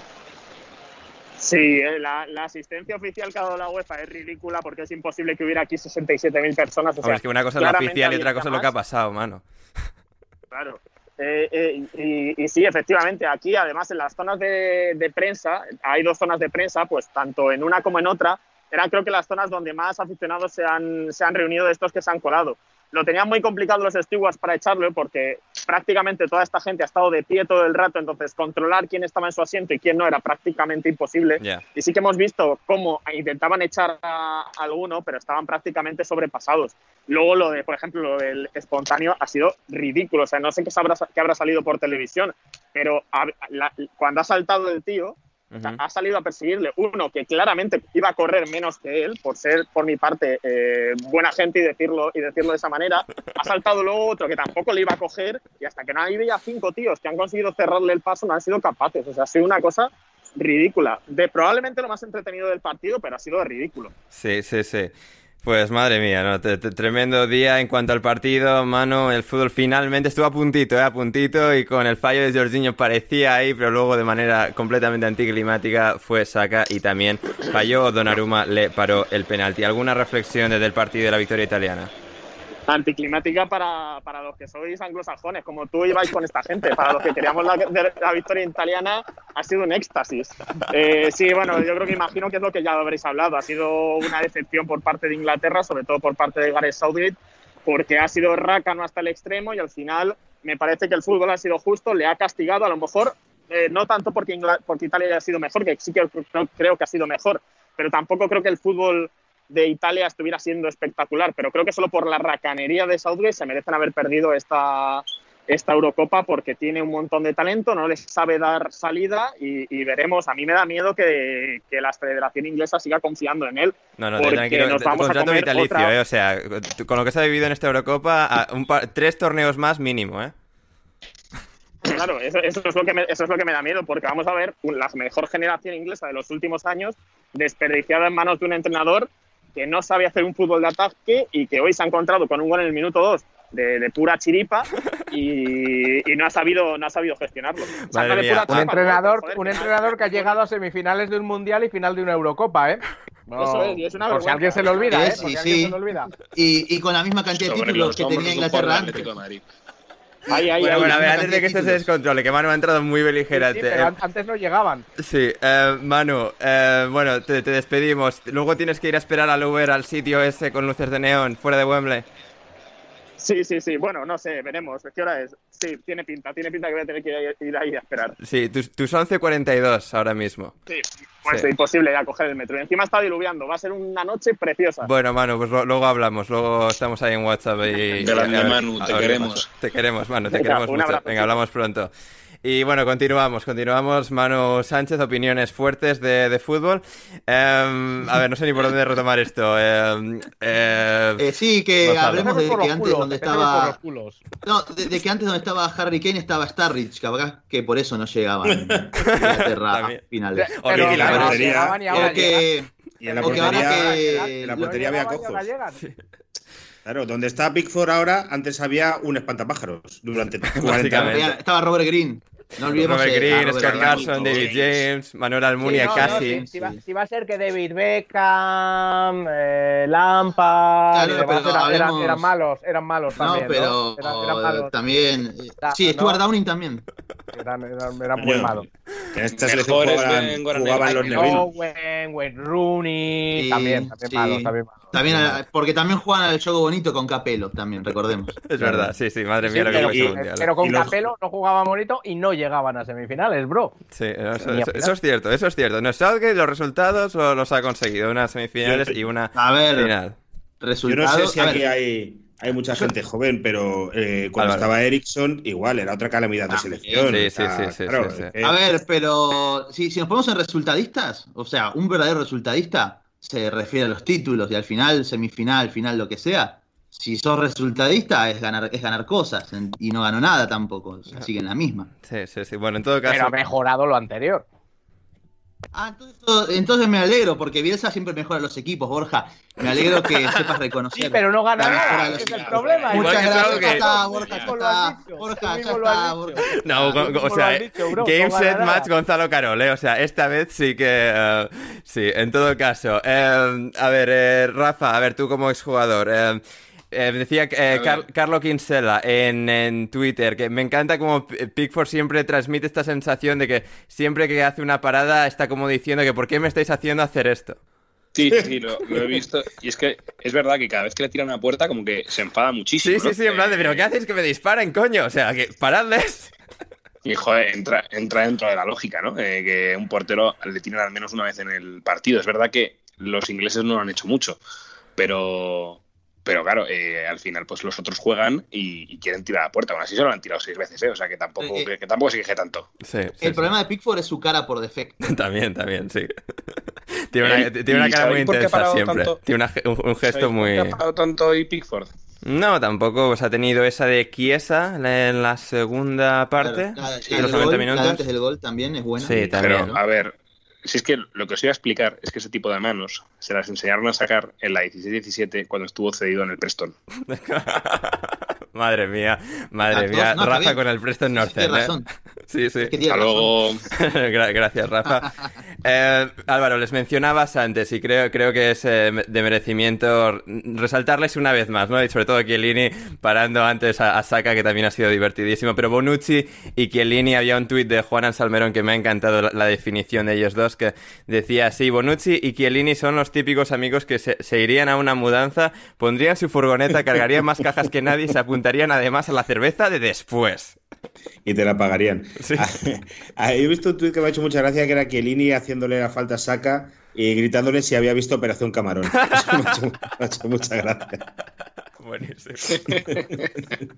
Sí, eh, la, asistencia oficial que ha dado la UEFA es ridícula porque es imposible que hubiera aquí 67.000 personas. O sea, es que una cosa es la oficial y otra cosa es lo que ha pasado, mano. Claro. Eh, eh, y, sí, efectivamente, aquí además en las zonas de, de, prensa, hay dos zonas de prensa, pues tanto en una como en otra, eran creo que las zonas donde más aficionados se han, se han reunido de estos que se han colado. Lo tenían muy complicado los stewards para echarlo porque prácticamente toda esta gente ha estado de pie todo el rato, entonces controlar quién estaba en su asiento y quién no era prácticamente imposible. Y sí que hemos visto cómo intentaban echar a alguno, pero estaban prácticamente sobrepasados. Luego lo de, por ejemplo, lo del espontáneo ha sido ridículo. O sea, no sé qué, habrá, qué habrá salido por televisión, pero cuando ha saltado el tío, ha salido a perseguirle uno que claramente iba a correr menos que él, por ser, por mi parte, eh, buena gente y decirlo, y decirlo de esa manera. Ha saltado luego otro que tampoco le iba a coger y hasta que no había cinco tíos que han conseguido cerrarle el paso no han sido capaces. O sea, ha sido una cosa ridícula. De probablemente lo más entretenido del partido, pero ha sido ridículo. Sí, sí, sí. Pues madre mía, ¿no? tremendo día en cuanto al partido, mano. El fútbol finalmente estuvo a puntito, ¿eh? a puntito y con el fallo de Jorginho parecía ahí, pero luego de manera completamente anticlimática fue saca y también falló. Donnarumma le paró el penalti. ¿Alguna reflexión desde el partido de la victoria italiana? Anticlimática para, para, los que sois anglosajones, como tú ibais con esta gente. Para los que queríamos la, la victoria italiana, ha sido un éxtasis. Eh, sí, bueno, yo creo que imagino que es lo que ya habréis hablado. Ha sido una decepción por parte de Inglaterra, sobre todo por parte de Gareth Southgate, porque ha sido rácano hasta el extremo y al final me parece que el fútbol ha sido justo, le ha castigado, a lo mejor eh, no tanto porque, porque Italia haya sido mejor, que sí que creo que ha sido mejor, pero tampoco creo que el fútbol de Italia estuviera siendo espectacular, pero creo que solo por la racanería de Southgate se merecen haber perdido esta, esta Eurocopa porque tiene un montón de talento, no les sabe dar salida y, veremos. A mí me da miedo que, la Federación Inglesa siga confiando en él. No, no, tranquilo, nos vamos a vitalicio, eh, o sea, con lo que se ha vivido en esta Eurocopa, un tres torneos más mínimo, ¿eh? Claro, eso, es lo que me, eso es lo que me da miedo, porque vamos a ver la mejor generación inglesa de los últimos años desperdiciada en manos de un entrenador que no sabe hacer un fútbol de ataque y que hoy se ha encontrado con un gol en el minuto 2 de, pura chiripa y, no ha sabido no ha sabido gestionarlo. un entrenador, un entrenador que ha llegado a semifinales de un mundial y final de una Eurocopa, ¿eh? Eso es, y es una por si alguien se lo olvida, ¿eh? Sí, sí. Y, y, con la misma cantidad de títulos que tenía Inglaterra antes bueno, bueno, a ver, antes de que esto se descontrole, que Manu ha entrado muy beligerante. pero eh. antes no llegaban. Sí, eh, Manu, eh, bueno, te, te, despedimos. Luego tienes que ir a esperar al Uber al sitio ese con luces de neón, fuera de Wembley. Sí, sí, sí. Bueno, no sé, veremos. ¿Qué hora es? Sí, tiene pinta. Tiene pinta que voy a tener que ir ahí a esperar. Sí, tus, tus 11.42 ahora mismo. Sí, pues es imposible ya coger el metro. Y encima está diluviando. Va a ser una noche preciosa. Bueno, Manu, pues luego hablamos. Luego estamos ahí en WhatsApp y... Grande, Manu, te queremos. Te queremos, Manu, te queremos mucho. Venga, hablamos pronto. Y bueno, continuamos, continuamos. Manu Sánchez, opiniones fuertes de, de fútbol. Em, a ver, no sé ni por dónde retomar esto. Em, eh, eh, sí, que hablemos de que antes donde estaba... No, de, que antes donde estaba Harry Kane estaba Starrich, que por eso no llegaban a finales. Pero, y la portería... Y en la portería, en la portería había cojos. Claro, donde está Pickford ahora, antes había un espantapájaros durante 40 años. Estaba Robert Green. No olvidemos Robert Green, Scott Carson, David James, Manuel Almunia, casi. Si, va, a ser que David Beckham, eh, Lampard, eran, malos, eran malos también. No, pero eran, malos. también. sí, Stuart Downing también. Eran, muy malos. En esta selección jugaban, jugaban los Neville. Owen, Wayne Rooney, también, también malos, también malos. También, porque también juegan al juego bonito con Capelo, también, recordemos. Es verdad, sí, sí, madre mía lo que pero, mundial. Pero con Capelo no jugaba bonito y no llegaban a semifinales, bro. Sí, eso, es cierto, eso es cierto. No que los resultados los ha conseguido, unas semifinales y una a ver, final. Resultados, Yo no sé si aquí hay, hay mucha gente joven, pero eh, cuando estaba Ericsson, igual, era otra calamidad de ah, selección. Sí, sí, sí, A ver, pero si, si nos ponemos en resultadistas, o sea, un verdadero resultadista se refiere a los títulos y al final, semifinal, final, lo que sea, si sos resultadista es ganar, es ganar cosas y no ganó nada tampoco, o sea, sigue en la misma. Sí, sí, sí. Bueno, en todo caso. Pero ha mejorado lo anterior. Ah, entonces, me alegro, porque Bielsa siempre mejora los equipos, Borja. Me alegro que sepas reconocer. Sí, pero no gana nada, es el problema. Muchas gracias, Borja, está, Borja, está, Borja. No, o sea, Game Set Match Gonzalo Carole, o sea, esta vez sí que... Eh, sí, en todo caso. Eh, a ver, eh, Rafa, a ver, tú como exjugador... Eh, decía eh, Carlo Kinsella en, Twitter que me encanta como Pickford siempre transmite esta sensación de que siempre que hace una parada está como diciendo que ¿por qué me estáis haciendo hacer esto? Sí, sí, lo, he visto. Y es que es verdad que cada vez que le tiran una puerta, como que se enfada muchísimo. Sí, sí, sí, en plan de, pero ¿qué haces que me disparen, coño? O sea, que paradles. Y joder, entra, entra dentro de la lógica, ¿no? Eh, que un portero le tiran al menos una vez en el partido. Es verdad que los ingleses no lo han hecho mucho, pero, pero claro, eh, al final pues los otros juegan y, quieren tirar a la puerta. Aún así se lo han tirado seis veces, ¿eh? O sea que tampoco, eh, que, tampoco se queje tanto. el problema de Pickford es su cara por defecto. también, también, sí. tiene una, tiene una cara muy intensa siempre. Tiene un, gesto muy... ¿Por qué ha parado tanto y Pickford? No, tampoco. Pues ha tenido esa de Chiesa en la segunda parte. los 90 minutos. antes del gol también es buena. Sí, también. Pero, a ver, si es que lo que os iba a explicar es que ese tipo de manos se las enseñaron a sacar en la 16-17 cuando estuvo cedido en el Preston. madre mía, madre mía. Rafa con el Preston North. ¿eh? Sí, sí. Gracias, Rafa. Eh, Álvaro, les mencionabas antes y creo, creo que es eh, de merecimiento resaltarles una vez más, ¿no? Y sobre todo Chiellini parando antes a, Saka, que también ha sido divertidísimo. Pero Bonucci y Chiellini, había un tuit de Juan Salmerón que me ha encantado la, definición de ellos dos, que decía así, Bonucci y Chiellini son los típicos amigos que se, se irían a una mudanza, pondrían su furgoneta, cargarían más cajas que nadie y se apuntarían además a la cerveza de después y te la pagarían. Ah, he visto un tuit que me ha hecho mucha gracia que era Chiellini haciéndole la falta Saca y gritándole si había visto Operación Camarón. Eso me ha hecho, mucha gracia. Buenísimo.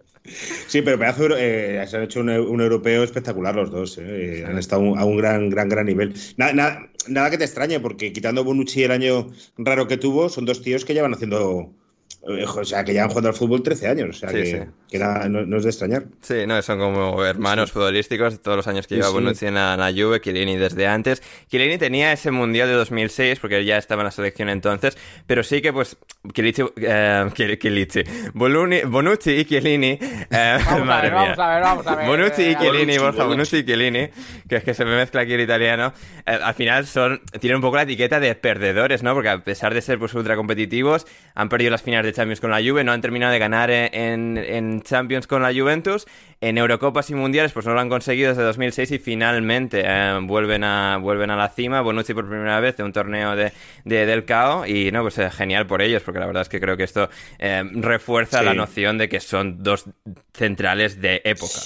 sí, pero pedazo, eh, se han hecho un, europeo espectacular los dos. Eh, han estado a un gran, gran, gran nivel. Nada, nada, que te extrañe, porque quitando Bonucci el año raro que tuvo, son dos tíos que llevan haciendo o sea, que ya han jugado al fútbol 13 años, o sea, que, no, es de extrañar. Sí, no, son como hermanos futbolísticos todos los años que lleva Bonucci en la, Juve, Chiellini desde antes. Chiellini tenía ese Mundial de 2006, porque él ya estaba en la selección entonces, pero sí que pues Chiellini, eh, Bonucci y Chiellini, eh, madre mía. Vamos a ver, vamos a ver. Bonucci y Chiellini, Borja, Bonucci y Chiellini, que es que se me mezcla aquí el italiano, eh, al final son, tienen un poco la etiqueta de perdedores, ¿no? Porque a pesar de ser pues ultra competitivos, han perdido las finales de Champions con la Juve, no han terminado de ganar en, en, Champions con la Juventus, en Eurocopas y Mundiales pues no lo han conseguido desde 2006 y finalmente eh, vuelven, a, vuelven a la cima, Bonucci por primera vez de un torneo de, del KO y no, pues eh, genial por ellos, porque la verdad es que creo que esto eh, refuerza la noción de que son dos centrales de época.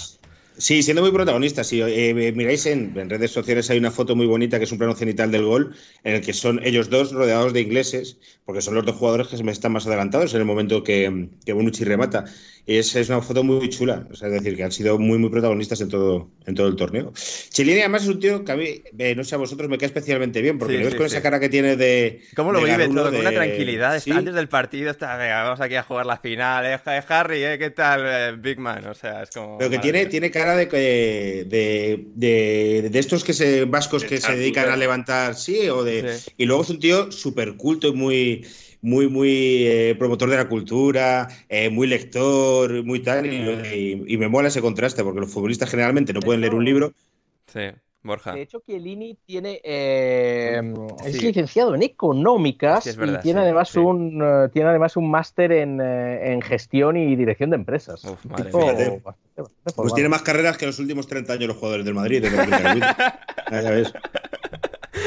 Sí, siendo muy protagonistas. Si miráis en, en, redes sociales hay una foto muy bonita que es un plano cenital del gol en el que son ellos dos rodeados de ingleses porque son los dos jugadores que se me están más adelantados en el momento que, que Bonucci remata. Y es, es, una foto muy chula, es decir, que han sido muy, muy protagonistas en todo, en todo el torneo. Chilini además es un tío que a mí, eh, no sé a vosotros, me cae especialmente bien, porque ves con esa cara que tiene de... ¿Cómo lo vive todo? Con una tranquilidad. Antes del partido está, venga, vamos aquí a jugar la final, eh, Harry, eh, ¿qué tal, eh, Big Man? O sea, es como... Pero que tiene, tiene cara de, de, de, de, estos que se, vascos que se dedican a levantar, sí, o de... Y luego es un tío súper culto y muy muy, muy eh, promotor de la cultura, eh, muy lector, muy tal, y, me mola ese contraste, porque los futbolistas generalmente no pueden leer un libro. Sí. Borja. De hecho, Chiellini tiene, eh, es licenciado en económicas y tiene, además un, tiene además un máster en, gestión y dirección de empresas. pues tiene más carreras que los últimos 30 años los jugadores del Madrid. ya ves.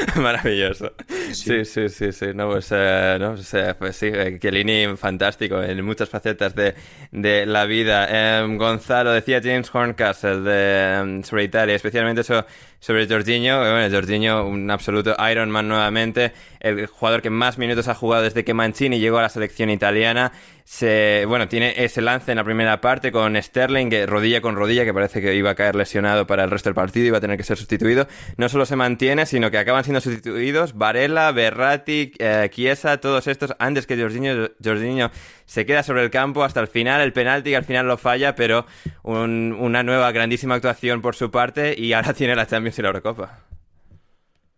Maravilloso. Sí, sí, sí, sí. No, pues, eh, no, pues, eh, pues sí, Chiellini fantástico en muchas facetas de, de la vida. Eh, Gonzalo, decía James Horncastle de, em, sobre Italia, especialmente eso sobre Jorginho. Bueno, Jorginho, un absoluto Ironman nuevamente, el jugador que más minutos ha jugado desde que Mancini llegó a la selección italiana. Se, bueno, tiene ese lance en la primera parte con Sterling, que rodilla con rodilla, que parece que iba a caer lesionado para el resto del partido, iba a tener que ser sustituido. No solo se mantiene, sino que acaban siendo sustituidos Varela, Berratti, eh, Chiesa, todos estos, antes que Jorginho, Jorginho se queda sobre el campo hasta el final, el penalti al final lo falla, pero una nueva grandísima actuación por su parte y ahora tiene la Champions y la Eurocopa.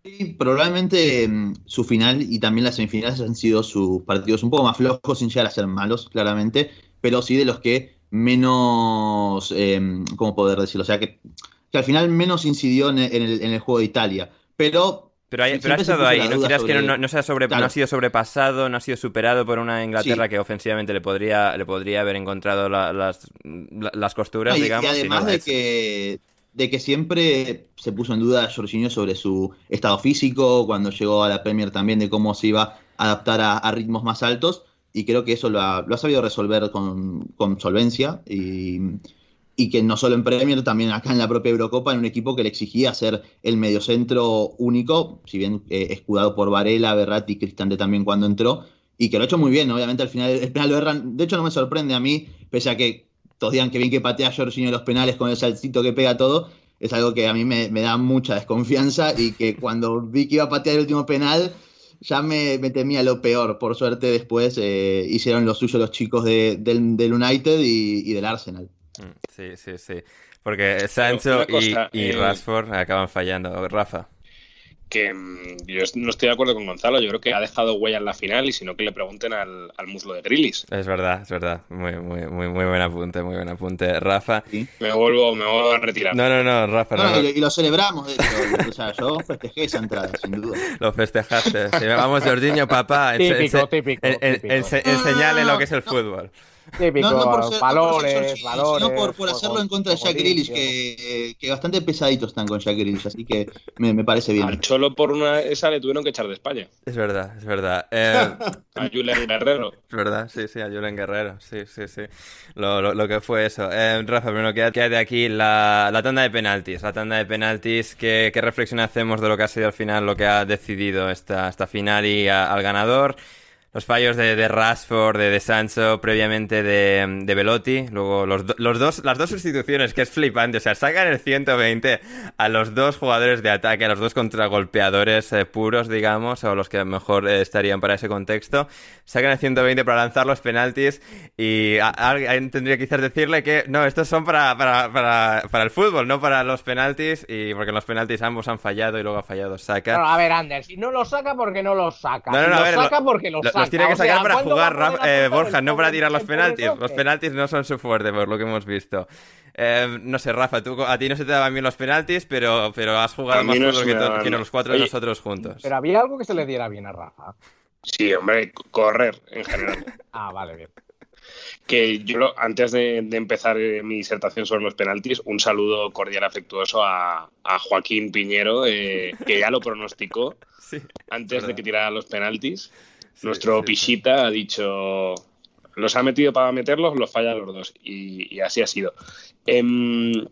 Sí, probablemente mm, su final y también las semifinales han sido sus partidos un poco más flojos, sin llegar a ser malos, claramente, pero sí de los que menos, eh, ¿cómo poder decirlo? O sea, que, al final menos incidió en el, en el juego de Italia. Pero pero, hay, ha estado ahí, ¿no? Que no, se ha sobre, no ha sido sobrepasado, no ha sido superado por una Inglaterra que ofensivamente le podría, le podría haber encontrado las, las costuras, digamos. Y además de, que, de que siempre se puso en duda Jorginho sobre su estado físico, cuando llegó a la Premier también, de cómo se iba a adaptar a, ritmos más altos y creo que eso lo ha, sabido resolver con, solvencia y, que no solo en Premier, también acá en la propia Eurocopa, en un equipo que le exigía ser el mediocentro único, si bien eh, escudado por Varela, Berratti Cristante también cuando entró, y que lo ha hecho muy bien, obviamente al final el penal lo erran, de hecho no me sorprende a mí, pese a que todos digan que bien que patea Jorginho los penales con el saltito que pega todo, es algo que a mí me, da mucha desconfianza y que cuando vi que iba a patear el último penal ya me, temía lo peor. Por suerte después eh, hicieron lo suyo los chicos del, United y, del Arsenal. Mm, sí, sí, sí. Porque Sancho y, y eh, Rashford acaban fallando. Rafa que mm, yo no estoy de acuerdo con Gonzalo, yo creo que ha dejado huella en la final y si no que le pregunten al, muslo de Grillis. Es verdad, es verdad. Muy, muy, muy, muy buen apunte, muy buen apunte. Rafa. Me, vuelvo, me vuelvo a retirar. No, no, no, Rafa. No, Y, lo celebramos, de hecho. O sea, yo festejé esa entrada, sin duda. Lo festejaste. vamos, Jordiño, papá. Típico, típico, Enseñale lo que es el fútbol. Típico, no, por ser, valores, valores. Sino por, hacerlo en contra de Jack Grealish, que, que, bastante pesaditos están con Jack Grealish, así que me, me parece bien. Al Cholo por una esa le tuvieron que echar de España. Es verdad, es verdad. Eh, a Julen Guerrero. Es verdad, sí, sí, a Julen Guerrero, sí, sí, sí. Lo, lo, lo que fue eso. Eh, Rafa, primero queda, de aquí la, la, tanda de penaltis. La tanda de penaltis, ¿qué, ¿qué, reflexión hacemos de lo que ha sido al final, lo que ha decidido esta, esta final y al ganador? Los fallos de, de Rashford, de, de, Sancho, previamente de, de Velotti, luego los, los, dos, las dos sustituciones, que es flipante, o sea, sacan el 120 a los dos jugadores de ataque, a los dos contragolpeadores eh, puros, digamos, o los que mejor eh, estarían para ese contexto, sacan el 120 para lanzar los penaltis y alguien tendría que quizás decirle que no, estos son para, para, para, para, el fútbol, no para los penaltis, y porque los penaltis ambos han fallado y luego ha fallado Saca. a ver, Ander, si no los saca, porque no los saca? No, no, si los saca, porque los saca? Los tiene que sacar para jugar, eh, Borja, no para tirar los penaltis. Los penaltis no son su fuerte, por lo que hemos visto. Eh, no sé, Rafa, tú, a ti no se te daban bien los penaltis, pero, pero has jugado más fútbol que, los cuatro de nosotros juntos. Pero había algo que se le diera bien a Rafa. Sí, hombre, correr en general. ah, vale, bien. Que yo, antes de, empezar eh, mi disertación sobre los penaltis, un saludo cordial afectuoso a, Joaquín Piñero, que ya lo pronosticó antes de que tirara los penaltis. Nuestro Pichita ha dicho, los ha metido para meterlos, los falla los dos. Y, así ha sido. Em,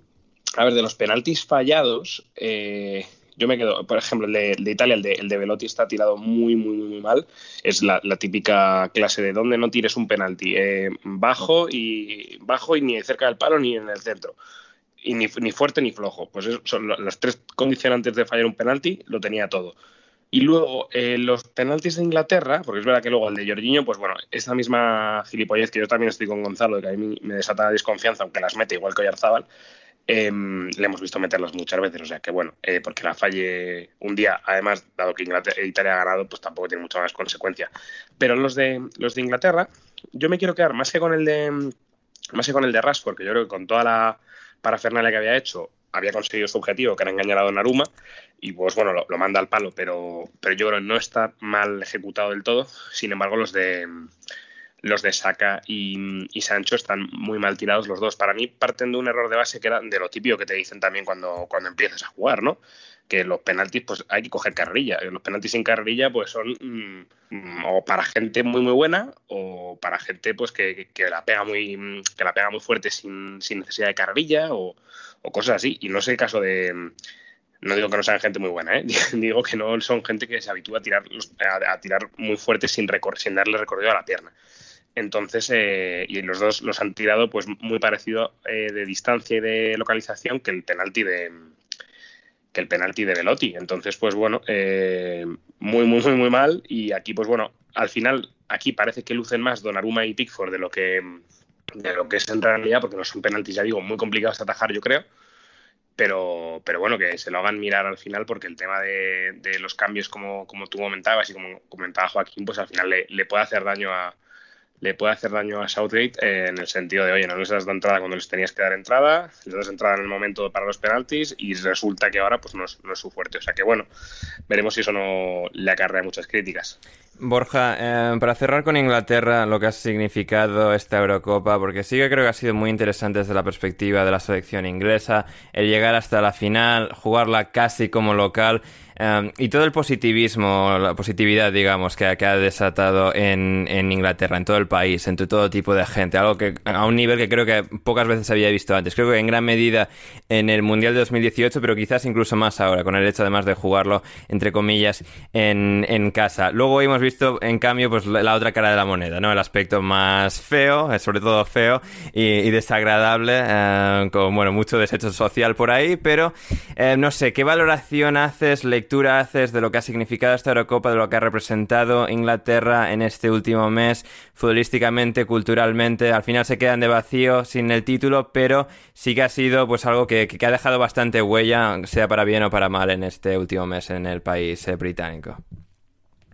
a ver, de los penaltis fallados, eh, yo me quedo, por ejemplo, el de, Italia, el de, el de, Velotti está tirado muy, muy, muy mal. Es la, típica clase de donde no tires un penalti. Eh, bajo, y, bajo y ni cerca del palo ni en el centro. Y ni, ni fuerte ni flojo. Pues son las tres condicionantes de fallar un penalti, lo tenía todo. Y luego, eh, los penaltis de Inglaterra, porque es verdad que luego el de Jorginho, pues bueno, esa misma gilipollez que yo también estoy con Gonzalo, que a mí me desata la desconfianza, aunque las mete igual que Oyarzábal, em, le hemos visto meterlas muchas veces. O sea que bueno, eh, porque la falle un día, además, dado que Inglaterra, Italia ha ganado, pues tampoco tiene mucha más consecuencia. Pero los de, los de Inglaterra, yo me quiero quedar más que con el de, más que con el de Rashford, que yo creo que con toda la parafernalia que había hecho, había conseguido su objetivo, que era engañar a Donnarumma, y pues bueno, lo, manda al palo, pero, pero yo creo que no está mal ejecutado del todo. Sin embargo, los de los de Saka y, Sancho están muy mal tirados los dos. Para mí parten de un error de base que era de lo típico que te dicen también cuando, cuando empiezas a jugar, ¿no? Que los penaltis, pues hay que coger carrilla. Los penaltis sin carrilla, pues son mm, o para gente muy muy buena o para gente pues que, que, la pega muy que la pega muy fuerte sin, sin necesidad de carrilla o, o cosas así. Y no sé el caso de. No digo que no sean gente muy buena, ¿eh? digo que no son gente que se habitúa a tirar, a, tirar muy fuerte sin, sin darle recorrido a la pierna. Entonces, eh, y los dos los han tirado pues muy parecido eh, de distancia y de localización que el penalti de que el penalti de Velotti. Entonces, pues bueno, eh, muy, muy, muy, muy mal. Y aquí, pues bueno, al final, aquí parece que lucen más Donnarumma y Pickford de lo que de lo que es en realidad, porque no son penaltis, ya digo, muy complicados de atajar, yo creo. Pero, pero bueno, que se lo hagan mirar al final, porque el tema de, los cambios, como, como tú comentabas y como comentaba Joaquín, pues al final le, le puede hacer daño a, le puede hacer daño a Southgate eh, en el sentido de, oye, no les das de entrada cuando les tenías que dar entrada, les das entrada en el momento para los penaltis y resulta que ahora pues no es, no es su fuerte. O sea que bueno, veremos si eso no le acarrea muchas críticas. Borja, eh, para cerrar con Inglaterra, lo que ha significado esta Eurocopa, porque sí que creo que ha sido muy interesante desde la perspectiva de la selección inglesa, el llegar hasta la final, jugarla casi como local Em, y todo el positivismo, la positividad, digamos, que, ha desatado en, Inglaterra, en todo el país, entre todo tipo de gente, algo que a un nivel que creo que pocas veces había visto antes. Creo que en gran medida en el Mundial de 2018, pero quizás incluso más ahora, con el hecho además de jugarlo, entre comillas, en, casa. Luego hemos visto, en cambio, pues la otra cara de la moneda, ¿no? El aspecto más feo, eh, sobre todo feo y, desagradable, eh, con, bueno, mucho desecho social por ahí, pero eh, no sé, ¿qué valoración haces, lectura haces de lo que ha significado esta Eurocopa, de lo que ha representado Inglaterra en este último mes, futbolísticamente, culturalmente? Al final se quedan de vacío sin el título, pero sí que ha sido pues algo que, ha dejado bastante huella, sea para bien o para mal, en este último mes en el país eh, británico.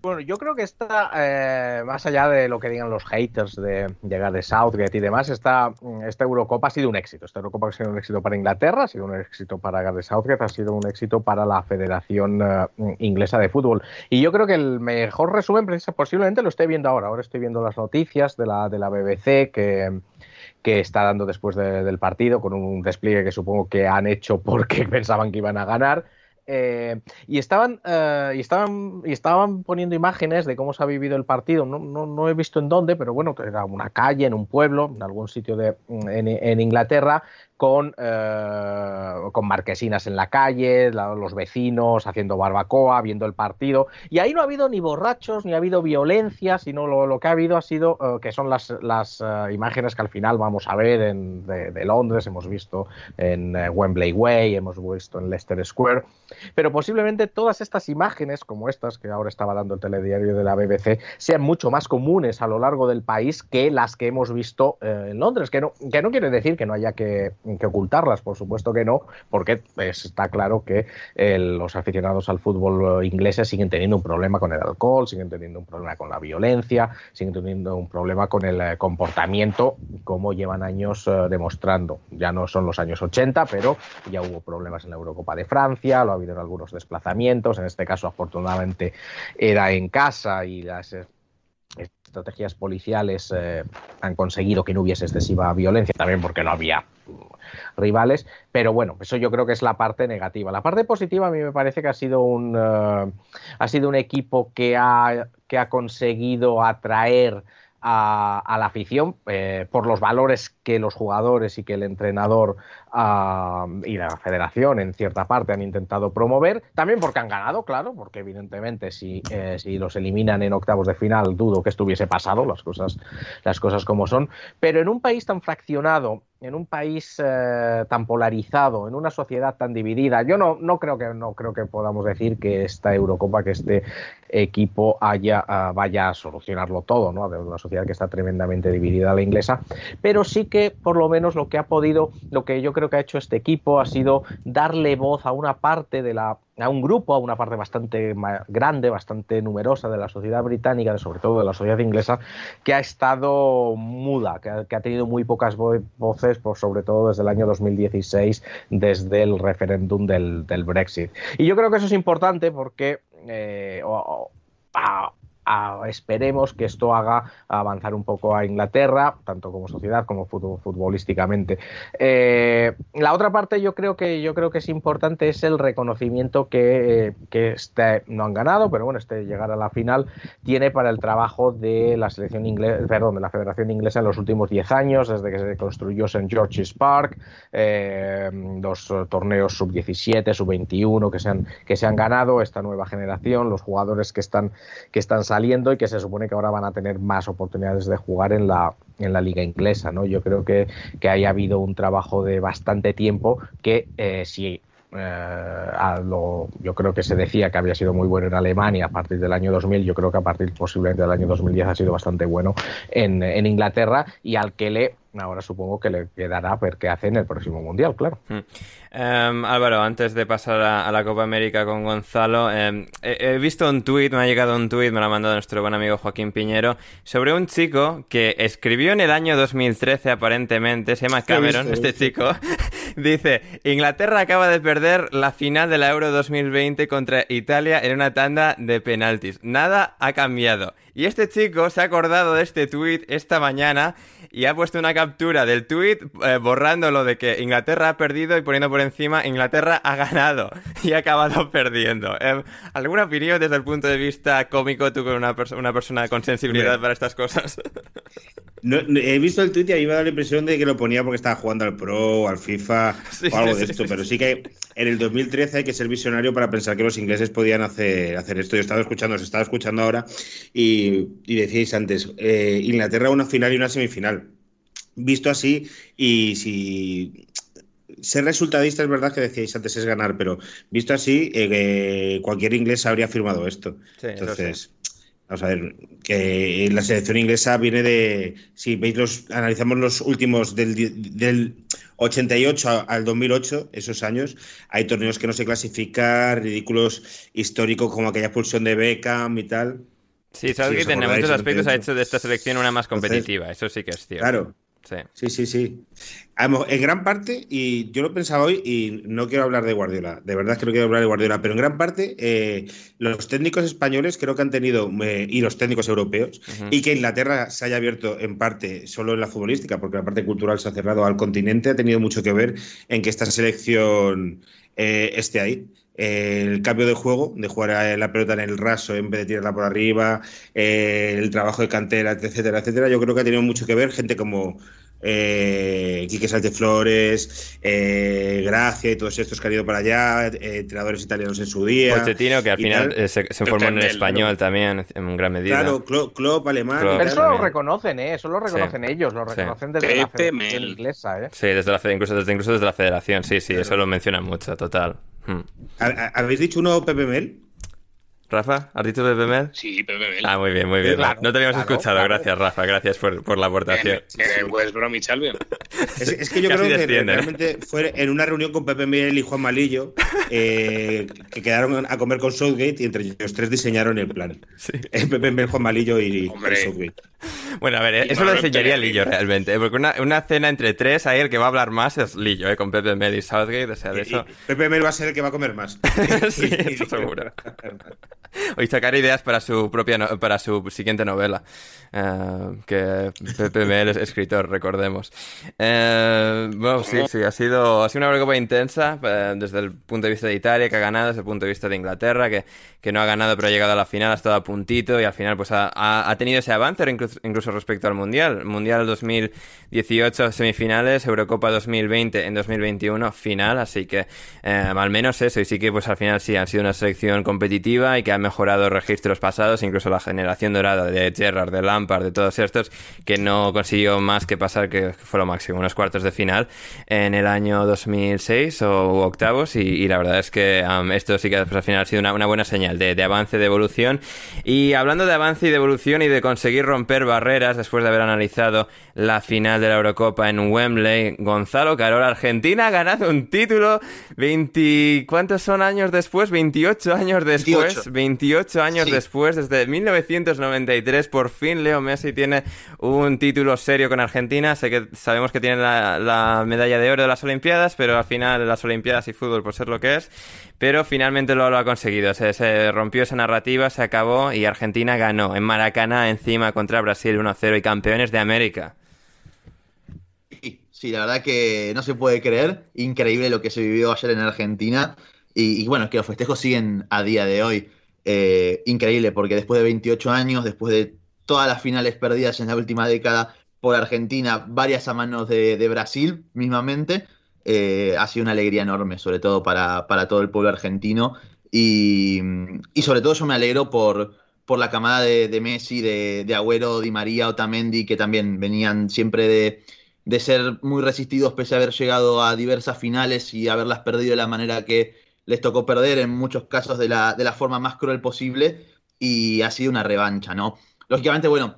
Bueno, yo creo que está, eh, más allá de lo que digan los haters de llegar de Southgate y demás, esta, esta Eurocopa ha sido un éxito. Esta Eurocopa ha sido un éxito para Inglaterra, ha sido un éxito para Gareth Southgate, ha sido un éxito para la Federación eh, Inglesa de Fútbol. Y yo creo que el mejor resumen posiblemente lo estoy viendo ahora. Ahora estoy viendo las noticias de la, de la BBC que que está dando después del partido, con un despliegue que supongo que han hecho porque pensaban que iban a ganar. Eh, y, estaban, eh, y, estaban, y estaban poniendo imágenes de cómo se ha vivido el partido. No, no, no, he visto en dónde, pero bueno, era una calle, en un pueblo, en algún sitio de, en Inglaterra, con, eh, con marquesinas en la calle, los vecinos haciendo barbacoa, viendo el partido. Y ahí no ha habido ni borrachos, ni ha habido violencia, sino lo, que ha habido ha sido, eh, que son las, las eh, imágenes que al final vamos a ver en, de, Londres, hemos visto en Wembley Way, hemos visto en Leicester Square. Pero posiblemente todas estas imágenes, como estas que ahora estaba dando el telediario de la BBC, sean mucho más comunes a lo largo del país que las que hemos visto en Londres. Que no, que no quiere decir que no haya que que ocultarlas, por supuesto que no, porque está claro que eh, los aficionados al fútbol ingleses siguen teniendo un problema con el alcohol, siguen teniendo un problema con la violencia, siguen teniendo un problema con el eh, comportamiento, como llevan años eh, demostrando. Ya no son los años 80, pero ya hubo problemas en la Eurocopa de Francia, lo ha habido en algunos desplazamientos, en este caso afortunadamente era en casa y las estrategias policiales han conseguido que no hubiese excesiva violencia, también porque no había rivales, pero bueno, eso yo creo que es la parte negativa. La parte positiva a mí me parece que ha sido un, eh, ha sido un equipo que ha, que ha conseguido atraer a, la afición eh, por los valores que los jugadores y que el entrenador ah, y la federación en cierta parte han intentado promover, también porque han ganado, claro, porque evidentemente si, eh, si los eliminan en octavos de final dudo que estuviese pasado, las cosas, las cosas como son, pero en un país tan fraccionado en un país eh, tan polarizado, en una sociedad tan dividida, yo no, no creo que no creo que podamos decir que esta Eurocopa, que este equipo haya, ah, vaya a solucionarlo todo, ¿no? De una sociedad que está tremendamente dividida la inglesa, pero sí que por lo menos lo que ha podido, lo que yo creo que ha hecho este equipo ha sido darle voz a una parte de la a un grupo, a una parte bastante grande, bastante numerosa de la sociedad británica, sobre todo de la sociedad inglesa, que ha estado muda, que ha, tenido muy pocas voces, por, sobre todo desde el año 2016, desde el referéndum del, Brexit. Y yo creo que eso es importante porque eh, esperemos que esto haga avanzar un poco a Inglaterra, tanto como sociedad como futbolísticamente. Eh, la otra parte yo creo que yo creo que es importante es el reconocimiento que, que este, no han ganado, pero bueno, este llegar a la final tiene para el trabajo de la selección inglesa, perdón, de la Federación Inglesa en los últimos 10 años, desde que se construyó St. George's Park, eh, los torneos sub-17, sub-21 que se han que se han ganado, esta nueva generación, los jugadores que están que están saliendo saliendo y que se supone que ahora van a tener más oportunidades de jugar en la, en la liga inglesa. ¿no? Yo creo que, que haya habido un trabajo de bastante tiempo que eh, si eh, yo creo que se decía que había sido muy bueno en Alemania a partir del año 2000, yo creo que a partir posiblemente del año 2010 ha sido bastante bueno en, en Inglaterra y al que le Ahora supongo que le quedará ver qué hace en el próximo Mundial, claro. Em, Álvaro, antes de pasar a, la Copa América con Gonzalo, em, he, visto un tuit, me ha llegado un tuit, me lo ha mandado nuestro buen amigo Joaquín Piñero, sobre un chico que escribió en el año 2013 aparentemente, se llama Cameron, este chico, Dice, Inglaterra acaba de perder la final de la Euro 2020 contra Italia en una tanda de penaltis. Nada ha cambiado. Y este chico se ha acordado de este tuit esta mañana y ha puesto una captura del tuit eh, borrándolo de que Inglaterra ha perdido y poniendo por encima Inglaterra ha ganado y ha acabado perdiendo. Eh, ¿Alguna opinión desde el punto de vista cómico tú con una, una persona con sensibilidad para estas cosas? he visto el tweet y a mí me da la impresión de que lo ponía porque estaba jugando al Pro o al FIFA o algo de esto, pero sí que en el 2013 hay que ser visionario para pensar que los ingleses podían hacer, hacer esto. Yo estaba escuchando, os estaba escuchando ahora y, decíais antes, eh, Inglaterra una final y una semifinal. Visto así, y si ser resultadista es verdad que decíais antes es ganar, pero visto así, eh, cualquier inglés habría firmado esto. Entonces, Vamos a ver, que la selección inglesa viene de. Si veis los, analizamos los últimos del, del 88 al 2008, esos años, hay torneos que no se clasifican, ridículos históricos como aquella expulsión de Beckham y tal. Sí, sabes que en muchos aspectos ha hecho de esta selección una más competitiva, eso sí que es cierto. Claro, Sí. sí, sí, En gran parte, y yo lo pensaba hoy, y no quiero hablar de Guardiola, de verdad que no quiero hablar de Guardiola, pero en gran parte eh, los técnicos españoles creo que han tenido, eh, y los técnicos europeos, y que Inglaterra se haya abierto en parte solo en la futbolística, porque la parte cultural se ha cerrado al continente, ha tenido mucho que ver en que esta selección eh, esté ahí el cambio de juego, de jugar la pelota en el raso en vez de tirarla por arriba, el trabajo de cantera, etcétera, etcétera, yo creo que ha tenido mucho que ver gente como eh, Quique Sánchez Flores, eh, Gracia y todos estos que han ido para allá, eh, entrenadores italianos en su día. Pochettino, que al final se, se formó en español también, en gran medida. Claro, Klopp, alemán. Pero eso lo reconocen, ¿eh? Eso lo reconocen ellos, lo reconocen desde la federación inglesa, ¿eh? Sí, desde la, incluso, desde, incluso desde la federación, sí, sí, eso lo mencionan mucho, total. Hmm. ¿Habéis dicho uno Pepe Mel? Rafa, ¿has dicho Pepe Mel? Sí, Pepe Mel. Ah, muy bien, muy bien. no te habíamos escuchado, gracias Rafa, gracias por, por la aportación. En, el West Bromwich Albion. Es, es, que yo creo que realmente fue en una reunión con Pepe Mel y Juan Malillo eh, que quedaron a comer con Southgate y entre ellos tres diseñaron el plan. Sí. Eh, Pepe Mel, Juan Malillo y, Southgate. Bueno, a ver, eso lo enseñaría Lillo realmente, ¿eh? porque una, una, cena entre tres, ahí el que va a hablar más es Lillo, ¿eh? con Pepe Mel y Southgate, o sea, de eso... Pepe Mel va a ser el que va a comer más. sí, eso seguro. Hoy sacar ideas para su propia para su siguiente novela. Eh, que Pepe Mel es escritor, recordemos. Eh, bueno, sí, sí, ha sido, ha sido una Eurocopa intensa eh, desde el punto de vista de Italia, que ha ganado, desde el punto de vista de Inglaterra, que, que no ha ganado pero ha llegado a la final, ha estado a puntito y al final pues ha, ha, tenido ese avance incluso, respecto al Mundial. Mundial 2018 semifinales, Eurocopa 2020 en 2021 final, así que al menos eso, y sí que pues al final sí han sido una selección competitiva y que ha mejorado registros pasados, incluso la generación dorada de Gerrard, de Lampard, de todos estos, que no consiguió más que pasar, que fue lo máximo, unos cuartos de final en el año 2006 o octavos, y, la verdad es que esto sí que pues, al final ha sido una, buena señal de, avance, de evolución. Y hablando de avance y de evolución y de conseguir romper barreras después de haber analizado la final de la Eurocopa en Wembley, Gonzalo Carol, Argentina ha ganado un título 20... ¿Cuántos son años después? 28 años después. 28 años después, desde 1993, por fin Leo Messi tiene un título serio con Argentina. Sé que sabemos que tiene la, medalla de oro de las Olimpiadas, pero al final las Olimpiadas y fútbol por ser lo que es. Pero finalmente lo, lo ha conseguido. Se, se, rompió esa narrativa, se acabó y Argentina ganó en Maracaná encima contra Brasil 1-0 y campeones de América. Sí, la verdad que no se puede creer. Increíble lo que se vivió ayer en Argentina. Y, y bueno, que los festejos siguen a día de hoy. Eh, increíble, porque después de 28 años, después de todas las finales perdidas en la última década por Argentina, varias a manos de, Brasil mismamente, eh, ha sido una alegría enorme, sobre todo para, todo el pueblo argentino. Y, sobre todo yo me alegro por, por la camada de, Messi, de, de, Agüero, Di María, Otamendi, que también venían siempre de, de ser muy resistidos pese a haber llegado a diversas finales y haberlas perdido de la manera que, les tocó perder en muchos casos de la, de la forma más cruel posible y ha sido una revancha, ¿no? Lógicamente, bueno,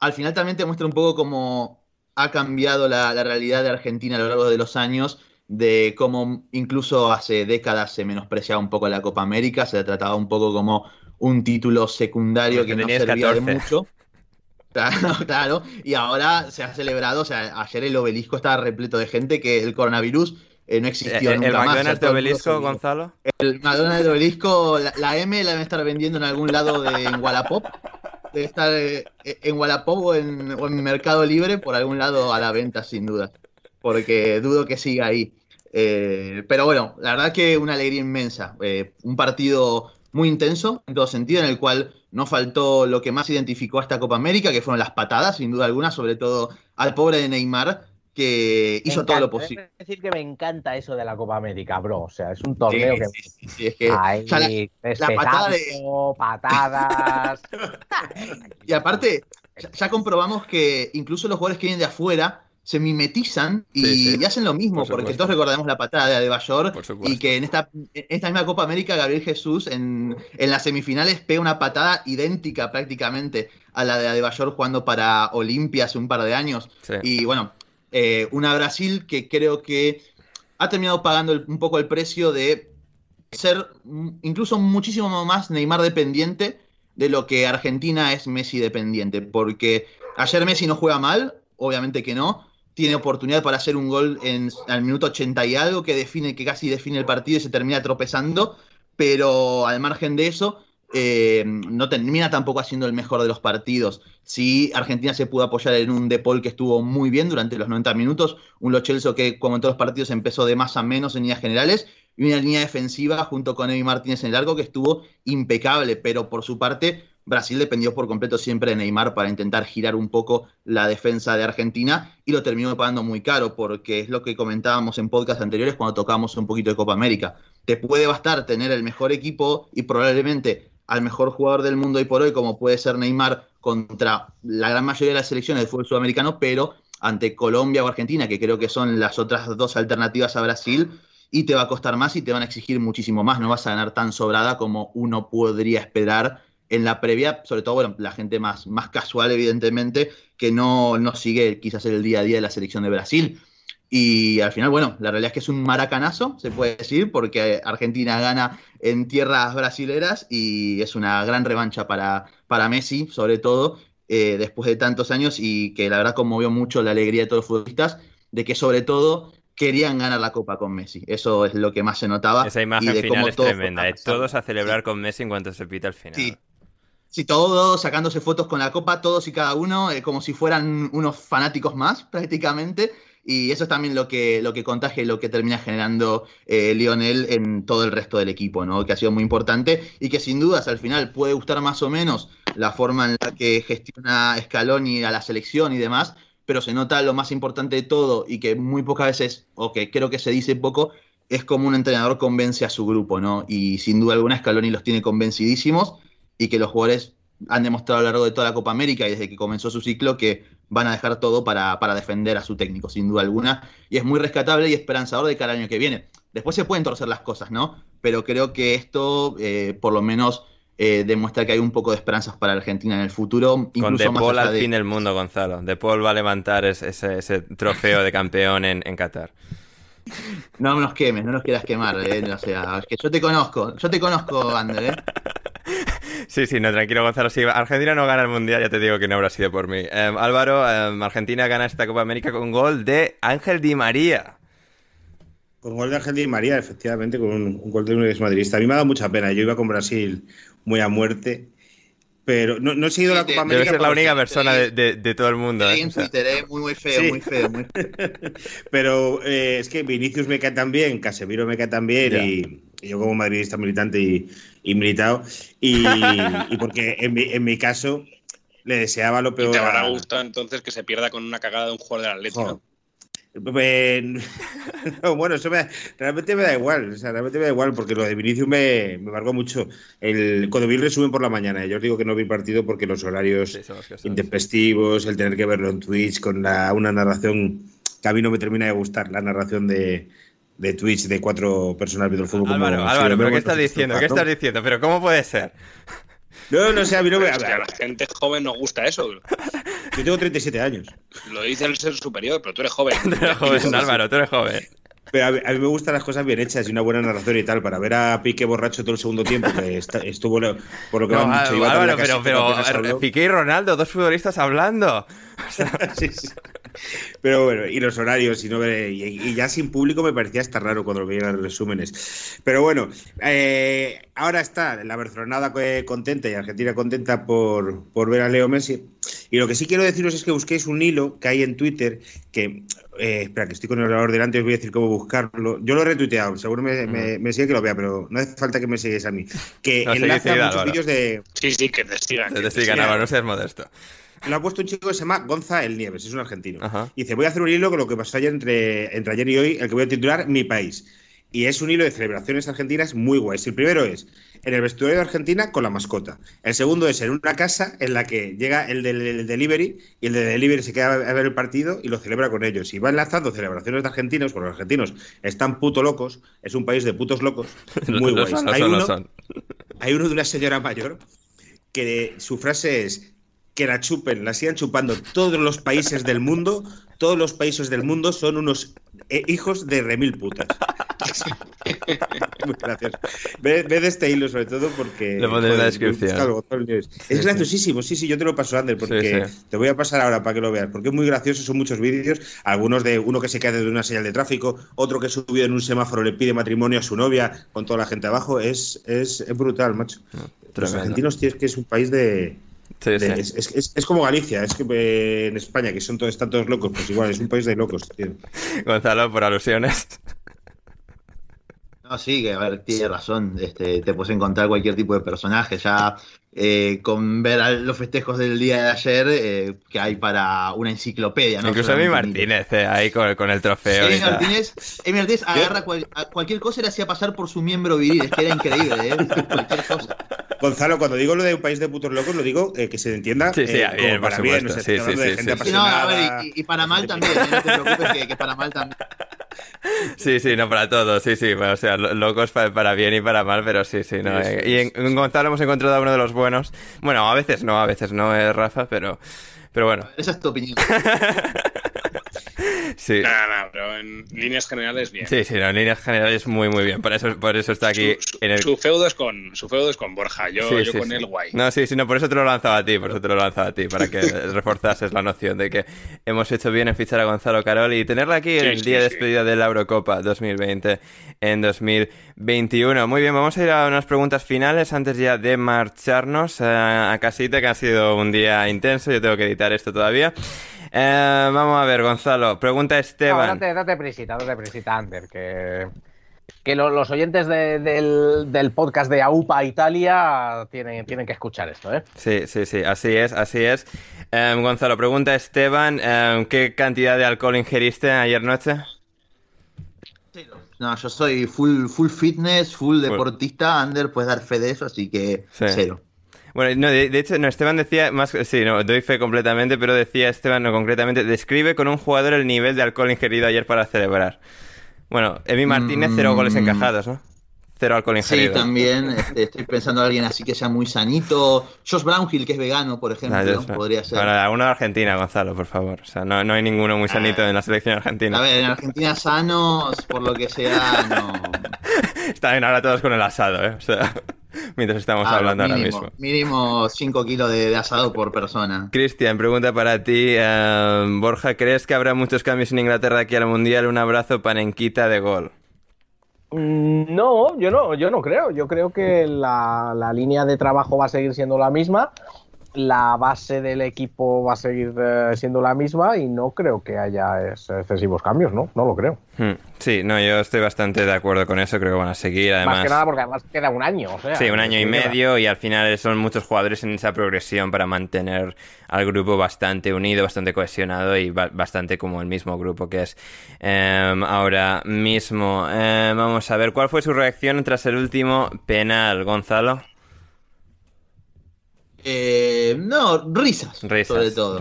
al final también te muestra un poco cómo ha cambiado la, realidad de Argentina a lo largo de los años, de cómo incluso hace décadas se menospreciaba un poco la Copa América, se trataba un poco como un título secundario que no servía de mucho. Claro, claro, y ahora se ha celebrado, o sea, ayer el obelisco estaba repleto de gente que el coronavirus eh, no existió ¿El, nunca ¿El McDonald's de obelisco, Gonzalo? El McDonald's de obelisco, la, M la deben estar vendiendo en algún lado de en Wallapop. Debe estar eh, en Wallapop o en, o en Mercado Libre, por algún lado a la venta, sin duda. Porque dudo que siga ahí. Eh, pero bueno, la verdad que una alegría inmensa. Eh, un partido muy intenso en todo sentido, en el cual no faltó lo que más identificó a esta Copa América, que fueron las patadas, sin duda alguna, sobre todo al pobre de Neymar, que hizo todo lo posible. Es decir que me encanta eso de la Copa América, bro. O sea, es un torneo que... Sí, sí, es que... la, patada de... patadas... y aparte, ya comprobamos que incluso los jugadores que vienen de afuera se mimetizan y, hacen lo mismo, porque todos recordamos la patada de Adebayor y que en esta, esta misma Copa América Gabriel Jesús en, en, las semifinales pega una patada idéntica prácticamente a la de Adebayor jugando para Olimpia hace un par de años. Y bueno, eh, una Brasil que creo que ha terminado pagando un poco el precio de ser incluso muchísimo más Neymar dependiente de lo que Argentina es Messi dependiente, porque ayer Messi no juega mal, obviamente que no, tiene oportunidad para hacer un gol en al minuto 80 y algo que define, que casi define el partido y se termina tropezando, pero al margen de eso, eh, no termina tampoco haciendo el mejor de los partidos. Sí, Argentina se pudo apoyar en un De Paul que estuvo muy bien durante los 90 minutos, un Lo Celso que como en todos los partidos empezó de más a menos en líneas generales, y una línea defensiva junto con Evi Martínez en el largo que estuvo impecable, pero por su parte Brasil dependió por completo siempre de Neymar para intentar girar un poco la defensa de Argentina y lo terminó pagando muy caro porque es lo que comentábamos en podcast anteriores cuando tocamos un poquito de Copa América. Te puede bastar tener el mejor equipo y probablemente al mejor jugador del mundo hoy por hoy como puede ser Neymar contra la gran mayoría de las selecciones del fútbol sudamericano, pero ante Colombia o Argentina, que creo que son las otras dos alternativas a Brasil, y te va a costar más y te van a exigir muchísimo más, no vas a ganar tan sobrada como uno podría esperar en la previa, sobre todo bueno, la gente más, más casual, evidentemente, que no, no sigue quizás el día a día de la selección de Brasil. Y al final, bueno, la realidad es que es un maracanazo, se puede decir, porque Argentina gana en tierras brasileras y es una gran revancha para, para Messi, sobre todo, eh, después de tantos años y que la verdad conmovió mucho la alegría de todos los futbolistas, de que sobre todo querían ganar la Copa con Messi. Eso es lo que más se notaba. Esa imagen final es tremenda, ¿eh? todos a celebrar con Messi en cuanto se pita el final. Sí, Sí, todos sacándose fotos con la copa, todos y cada uno, eh, como si fueran unos fanáticos más, prácticamente. Y eso es también lo que, lo que contagia y lo que termina generando eh, Lionel en todo el resto del equipo, ¿no? Que ha sido muy importante y que sin dudas al final puede gustar más o menos la forma en la que gestiona Scaloni a la selección y demás, pero se nota lo más importante de todo y que muy pocas veces, o que creo que se dice poco, es como un entrenador convence a su grupo, ¿no? Y sin duda alguna Scaloni los tiene convencidísimos y que los jugadores han demostrado a lo largo de toda la Copa América y desde que comenzó su ciclo que van a dejar todo para, defender a su técnico, sin duda alguna. Y es muy rescatable y esperanzador de cara al año que viene. Después se pueden torcer las cosas, ¿no? Pero creo que esto, eh, por lo menos, eh, demuestra que hay un poco de esperanzas para Argentina en el futuro. Con De Paul al fin del mundo, Gonzalo. De Paul va a levantar ese, trofeo de campeón en, en Qatar. No nos quemes, no nos quieras quemar, ¿eh? O sea, es que yo te conozco, yo te conozco, Ander, ¿eh? Sí, sí, no, tranquilo, Gonzalo. Si Argentina no gana el Mundial, ya te digo que no habrá sido por mí. Em, Álvaro, em, Argentina gana esta Copa América con gol de Ángel Di María. Con gol de Ángel Di María, efectivamente, con un, gol de un ex madridista. A mí me ha dado mucha pena. Yo iba con Brasil muy a muerte. Pero no, no he seguido la Copa América. Debe ser la única persona de, todo el mundo. ¿eh? en Twitter, ¿eh? muy, muy feo, muy feo. Muy Pero eh, es que Vinicius me cae tan bien, Casemiro me cae tan bien y, yo como madridista militante y, y militado. Y, porque en mi, en mi, caso le deseaba lo peor. ¿Y te habrá gustado entonces que se pierda con una cagada de un jugador del Atlético? bueno, eso realmente me da igual, o sea, realmente me da igual, porque lo de Vinicius me, me marcó mucho. El, cuando vi el resumen por la mañana, yo os digo que no vi partido porque los horarios intempestivos, el tener que verlo en Twitch con la, una narración que a mí no me termina de gustar, la narración de, de Twitch de cuatro personas viendo el fútbol. Álvaro, Álvaro, ¿pero qué estás diciendo? ¿Qué estás diciendo? ¿Pero cómo puede ser? No, no sé, a mí no me. a la gente joven nos gusta eso. Yo tengo 37 años. Lo dice el ser superior, pero tú eres joven. tú eres joven, Álvaro, tú eres joven. Pero a mí, me gustan las cosas bien hechas y una buena narración y tal, para ver a Piqué borracho todo el segundo tiempo, que estuvo, por lo que me han dicho, Álvaro, pero, pero Piqué y Ronaldo, dos futbolistas hablando. sí, sí. Pero bueno, y los horarios, y, no, y, ya sin público me parecía hasta raro cuando veía los resúmenes. Pero bueno, eh, ahora está la Barcelonada contenta y Argentina contenta por, por ver a Leo Messi. Y lo que sí quiero deciros es que busquéis un hilo que hay en Twitter que eh, espera, que estoy con el ordenador delante, os voy a decir cómo buscarlo. Yo lo he retuiteado, seguro me, me, sigue que lo vea, pero no hace falta que me sigáis a mí. Que enlaza muchos vídeos de. Sí, sí, que te sigan. Que te, sigan, no seas modesto. Lo ha puesto un chico que se llama Gonza El Nieves, es un argentino. Y dice: Voy a hacer un hilo con lo que pasó ayer entre, entre ayer y hoy, el que voy a titular Mi País. Y es un hilo de celebraciones argentinas muy guays. El primero es en el vestuario de Argentina con la mascota. El segundo es en una casa en la que llega el del delivery y el de delivery se queda a ver el partido y lo celebra con ellos. Y va enlazando celebraciones de argentinos, porque los argentinos están puto locos, es un país de putos locos, muy guays. hay, uno, hay uno de una señora mayor que su frase es que la chupen, la sigan chupando todos los países del mundo, todos los países del mundo son unos eh, hijos de remil putas. Muy gracioso. Ve, de este hilo sobre todo porque... Lo pondré en la descripción. es graciosísimo, sí, sí, yo te lo paso, Ander, porque te voy a pasar ahora para que lo veas, porque es muy gracioso, son muchos vídeos, algunos de uno que se cae de una señal de tráfico, otro que subido en un semáforo le pide matrimonio a su novia con toda la gente abajo, es, es, brutal, macho. los argentinos, tío, es que es un país de... Es, como Galicia, es que eh, en España, que son todos, están todos locos, pues igual, es un país de locos, tío. Gonzalo, por alusiones. No, sí, que a ver, tiene razón. Este, te puedes encontrar cualquier tipo de personaje. Ya eh, con ver los festejos del día de ayer eh, que hay para una enciclopedia. ¿no? Incluso Emi Martínez eh, ahí con, con, el trofeo. Emi Martínez, Martínez agarra cualquier cosa y le hacía pasar por su miembro viril. Es que era increíble, ¿eh? cualquier cosa. Gonzalo, cuando digo lo de un país de putos locos, lo digo que se entienda sí, sí, bien, para bien. sí, sí, sí, no, a ver, y, para mal también, no te preocupes que, que para mal también. Sí, sí, no para todos, sí, sí, o sea, locos para, bien y para mal, pero sí, sí, no. y en, Gonzalo hemos encontrado a uno de los buenos. Bueno, a veces no, a veces no es Rafa, pero, pero bueno. Esa es tu opinión. Sí. Nada, pero en líneas generales bien. Sí, sí, en líneas generales muy, muy bien. Por eso, por eso está aquí. Su, en el... su feudo es con, su feudo es con Borja, yo, yo con el guay. No, sí, sí, no, por eso te lo lanzaba a ti, por eso te lo lanzaba a ti, para que reforzases la noción de que hemos hecho bien en fichar a Gonzalo Carol y tenerla aquí en el día de despedida de la Eurocopa 2020 en 2021. Muy bien, vamos a ir a unas preguntas finales antes ya de marcharnos a, a casita, que ha sido un día intenso, yo tengo que editar esto todavía. Eh, vamos a ver, Gonzalo. Pregunta Esteban. No, date, date prisita, date prisita, Ander, que, que los oyentes del, podcast de AUPA Italia tienen, tienen que escuchar esto, ¿eh? Sí, sí, sí, así es, así es. Eh, Gonzalo, pregunta Esteban, eh, ¿qué cantidad de alcohol ingeriste ayer noche? No, yo soy full, full fitness, full deportista, Ander, puedes dar fe de eso, así que cero. Bueno, no, de, hecho, no, Esteban decía más, sí, no, doy fe completamente, pero decía Esteban, no concretamente, describe con un jugador el nivel de alcohol ingerido ayer para celebrar. Bueno, Emi Martínez, cero mm. goles encajados, ¿no? Cero alcohol ingerido. Sí, también este, estoy pensando en alguien así que sea muy sanito. Josh Brownhill, que es vegano, por ejemplo, ah, podría ser. Bueno, uno de Argentina, Gonzalo, por favor. O sea, no, no hay ninguno muy sanito ah. en la selección argentina. A ver, en Argentina sanos, por lo que sea, no. Están bien ahora todos con el asado, ¿eh? O sea mientras estamos ah, hablando ahora mismo. Mínimo 5 kilos de, asado por persona. Cristian, pregunta para ti. Eh, Borja, ¿crees que habrá muchos cambios en Inglaterra aquí al Mundial? Un abrazo panenquita de gol. Mm, no, yo no, yo no creo. Yo creo que la, la línea de trabajo va a seguir siendo la misma la base del equipo va a seguir eh, siendo la misma y no creo que haya excesivos cambios, ¿no? No lo creo. Hmm. Sí, no, yo estoy bastante de acuerdo con eso, creo que van a seguir. Además, Más que nada porque además queda un año. sí, un año y medio y al final son muchos jugadores en esa progresión para mantener al grupo bastante unido, bastante cohesionado y bastante como el mismo grupo que es em, ahora mismo. Em, vamos a ver, ¿cuál fue su reacción tras el último penal, Gonzalo? Eh, no, risas, sobre todo.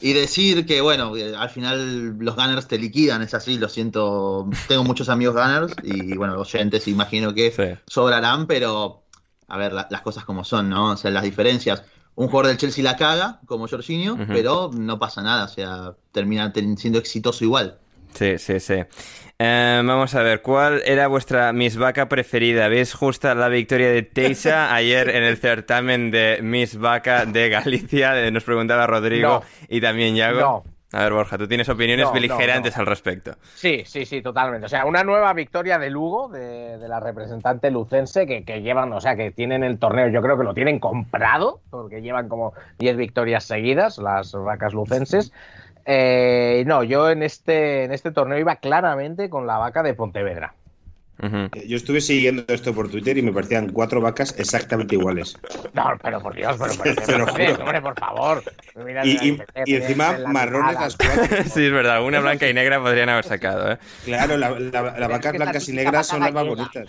Y decir que, bueno, al final los Gunners te liquidan, es así, lo siento. Tengo muchos amigos Gunners y, bueno, los oyentes imagino que sobrarán, pero a ver, las cosas como son, ¿no? O sea, las diferencias. Un jugador del Chelsea la caga, como Jorginho, pero no pasa nada, o sea, termina siendo exitoso igual. Sí, sí, sí. Eh, vamos a ver, ¿cuál era vuestra Miss Vaca preferida? ¿Veis justa la victoria de Teisa ayer en el certamen de Miss Vaca de Galicia? Nos preguntaba Rodrigo y también Yago. No. A ver, Borja, tú tienes opiniones beligerantes al respecto. Sí, sí, sí, totalmente. O sea, una nueva victoria de Lugo, de, la representante lucense, que, llevan, o sea, que tienen el torneo, yo creo que lo tienen comprado, porque llevan como 10 victorias seguidas, las vacas lucenses. Eh, no, yo en este, en este torneo iba claramente con la vaca de Pontevedra. Yo estuve siguiendo esto por Twitter y me parecían cuatro vacas exactamente iguales. No, pero por Dios, pero, por, hombre, por favor. y, encima marrones las cuatro. sí, es verdad, una blanca y negra podrían haber sacado. ¿eh? Claro, las vacas blancas y negras son las más bonitas.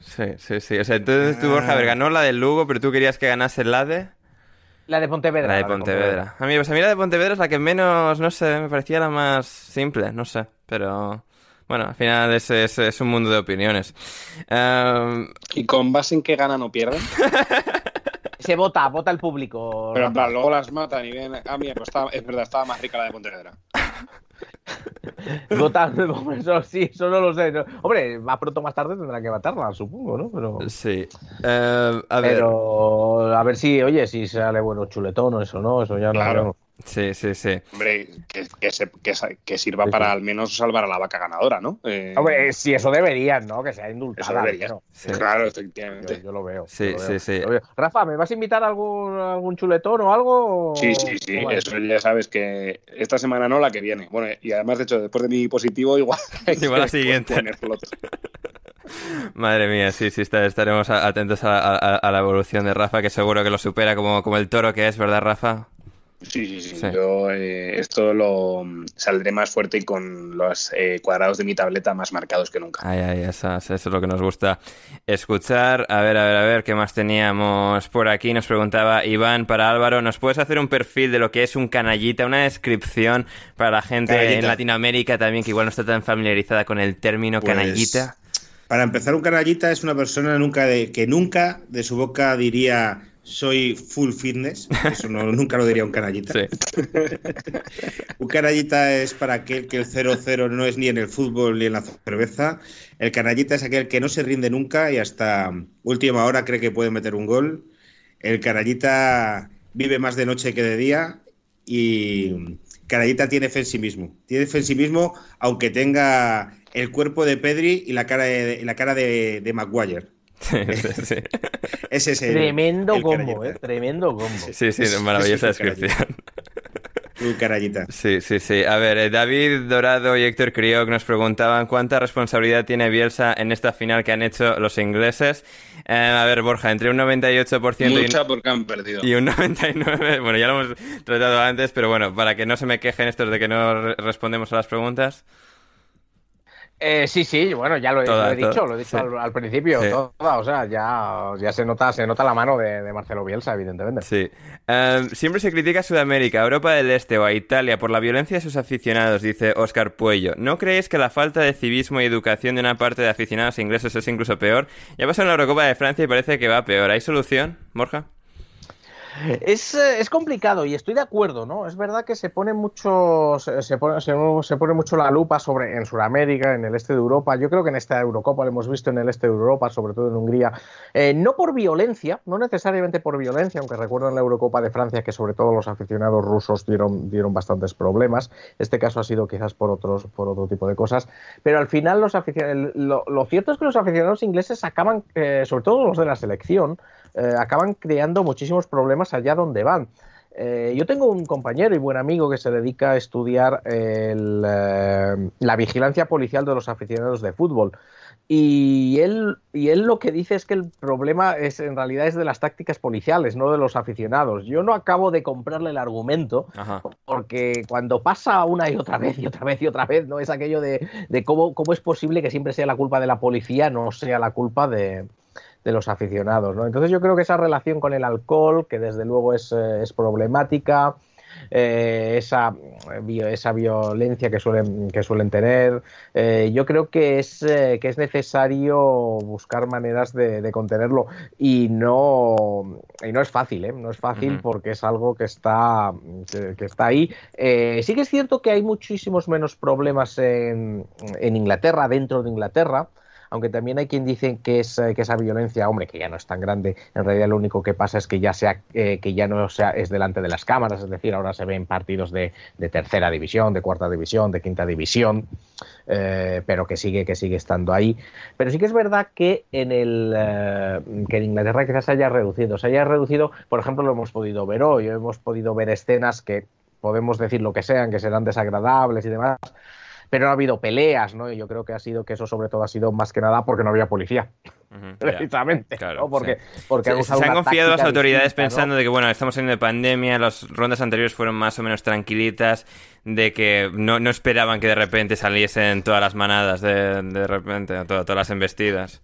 Sí, sí, sí. O sea, entonces tú, Borja, a ver, ah. ganó la del Lugo, pero tú querías que ganase la de. La de Pontevedra. La de Pontevedra. A mí, pues a mí la de Pontevedra es la que menos, no sé, me parecía la más simple, no sé, pero... Bueno, al final es, es, un mundo de opiniones. Em, ¿Y con base en qué ganan o pierden? Se vota, vota el público. Pero claro, luego las matan y ven. Ah, mira, pues es verdad, estaba más rica la de Pontevedra. Eso sí, eso no lo sé. Hombre, más pronto o más tarde tendrá que matarla, supongo, ¿no? Pero... Sí. Em, a ver. Pero a ver si, oye, si sale bueno chuletón o eso, ¿no? Eso ya no. Sí, sí, sí. Hombre, que, sirva para al menos salvar a la vaca ganadora, ¿no? Eh... Hombre, si eso deberían, ¿no? Que sea indultada. Claro, efectivamente. Yo, lo veo. Sí, sí, sí. Rafa, ¿me vas a invitar a algún, algún chuletón o algo? Sí, sí, sí. Eso ya sabes que esta semana no, la que viene. Bueno, y además, de hecho, después de mi positivo, igual. igual la siguiente. Madre mía, sí, sí, estaremos atentos a, la evolución de Rafa, que seguro que lo supera como, como el toro que es, ¿verdad, Rafa? Sí, sí, sí. Yo eh, esto lo saldré más fuerte y con los eh, cuadrados de mi tableta más marcados que nunca. Ay, ay, eso, eso, es lo que nos gusta escuchar. A ver, a ver, a ver, ¿qué más teníamos por aquí? Nos preguntaba Iván para Álvaro, ¿nos puedes hacer un perfil de lo que es un canallita, una descripción para la gente en Latinoamérica también que igual no está tan familiarizada con el término pues, canallita? Para empezar, un canallita es una persona nunca de, que nunca de su boca diría soy full fitness, eso nunca lo diría un canallita. un canallita es para aquel que el 0-0 no es ni en el fútbol ni en la cerveza. El canallita es aquel que no se rinde nunca y hasta última hora cree que puede meter un gol. El canallita vive más de noche que de día y canallita tiene fe en sí mismo. Tiene fe en sí mismo aunque tenga el cuerpo de Pedri y la cara de, la cara de Maguire. Ese es Tremendo combo, ¿eh? Tremendo combo. Sí, sí, maravillosa descripción. Tu carallita. Sí, sí, sí. A ver, eh, David Dorado y Héctor Crioc nos preguntaban cuánta responsabilidad tiene Bielsa en esta final que han hecho los ingleses. Eh, a ver, Borja, entre un 98% y un, porque han perdido. y un 99%. Bueno, ya lo hemos tratado antes, pero bueno, para que no se me quejen estos de que no respondemos a las preguntas. Eh, sí, sí, bueno, ya lo, he, dicho, lo he dicho al, principio, toda, o sea, ya, ya se nota, se nota la mano de, Marcelo Bielsa, evidentemente. Sí. Em, siempre se critica a Sudamérica, Europa del Este o a Italia por la violencia de sus aficionados, dice Oscar Puello. ¿No creéis que la falta de civismo y educación de una parte de aficionados ingleses es incluso peor? Ya pasó en la Eurocopa de Francia y parece que va peor. ¿Hay solución, Borja? Es, eh, es, complicado y estoy de acuerdo, ¿no? Es verdad que se pone mucho, se, pone, mucho la lupa sobre en Sudamérica, en el este de Europa. Yo creo que en esta Eurocopa lo hemos visto en el este de Europa, sobre todo en Hungría, eh, no por violencia, no necesariamente por violencia, aunque recuerdo en la Eurocopa de Francia que sobre todo los aficionados rusos dieron, dieron bastantes problemas. Este caso ha sido quizás por otros, por otro tipo de cosas, pero al final los lo, lo, cierto es que los aficionados ingleses acaban, eh, sobre todo los de la selección, acaban creando muchísimos problemas allá donde van. Eh, yo tengo un compañero y buen amigo que se dedica a estudiar eh, la vigilancia policial de los aficionados de fútbol. Y él, y él lo que dice es que el problema es en realidad es de las tácticas policiales, no de los aficionados. Yo no acabo de comprarle el argumento, porque cuando pasa una y otra vez y otra vez y otra vez, no es aquello de, de cómo, cómo, es posible que siempre sea la culpa de la policía, no sea la culpa de, de los aficionados. ¿no? Entonces yo creo que esa relación con el alcohol, que desde luego es, eh, problemática, eh, esa, esa violencia que suelen, que suelen tener. Eh, yo creo que es, que es necesario buscar maneras de, contenerlo y no, y no es fácil, no es fácil porque es algo que está, que, está ahí. sí que es cierto que hay muchísimos menos problemas en, en Inglaterra, dentro de Inglaterra. Aunque también hay quien dice que, es, eh, que esa violencia, hombre, que ya no es tan grande, en realidad lo único que pasa es que ya, sea, eh, que ya no sea, es delante de las cámaras, es decir, ahora se ven partidos de, tercera división, de cuarta división, de quinta división, eh, pero que sigue, que sigue estando ahí. Pero sí que es verdad que en, el, que en Inglaterra quizás se haya reducido, se haya reducido, por ejemplo, lo hemos podido ver hoy, hemos podido ver escenas que podemos decir lo que sean, que serán desagradables y demás, pero ha habido peleas, ¿no? Y yo creo que ha sido que eso sobre todo ha sido más que nada porque no había policía. precisamente. Porque, porque se, han confiado las autoridades pensando de que, bueno, estamos en de pandemia, las rondas anteriores fueron más o menos tranquilitas, de que no, no esperaban que de repente saliesen todas las manadas, de, de repente, todas, todas las embestidas.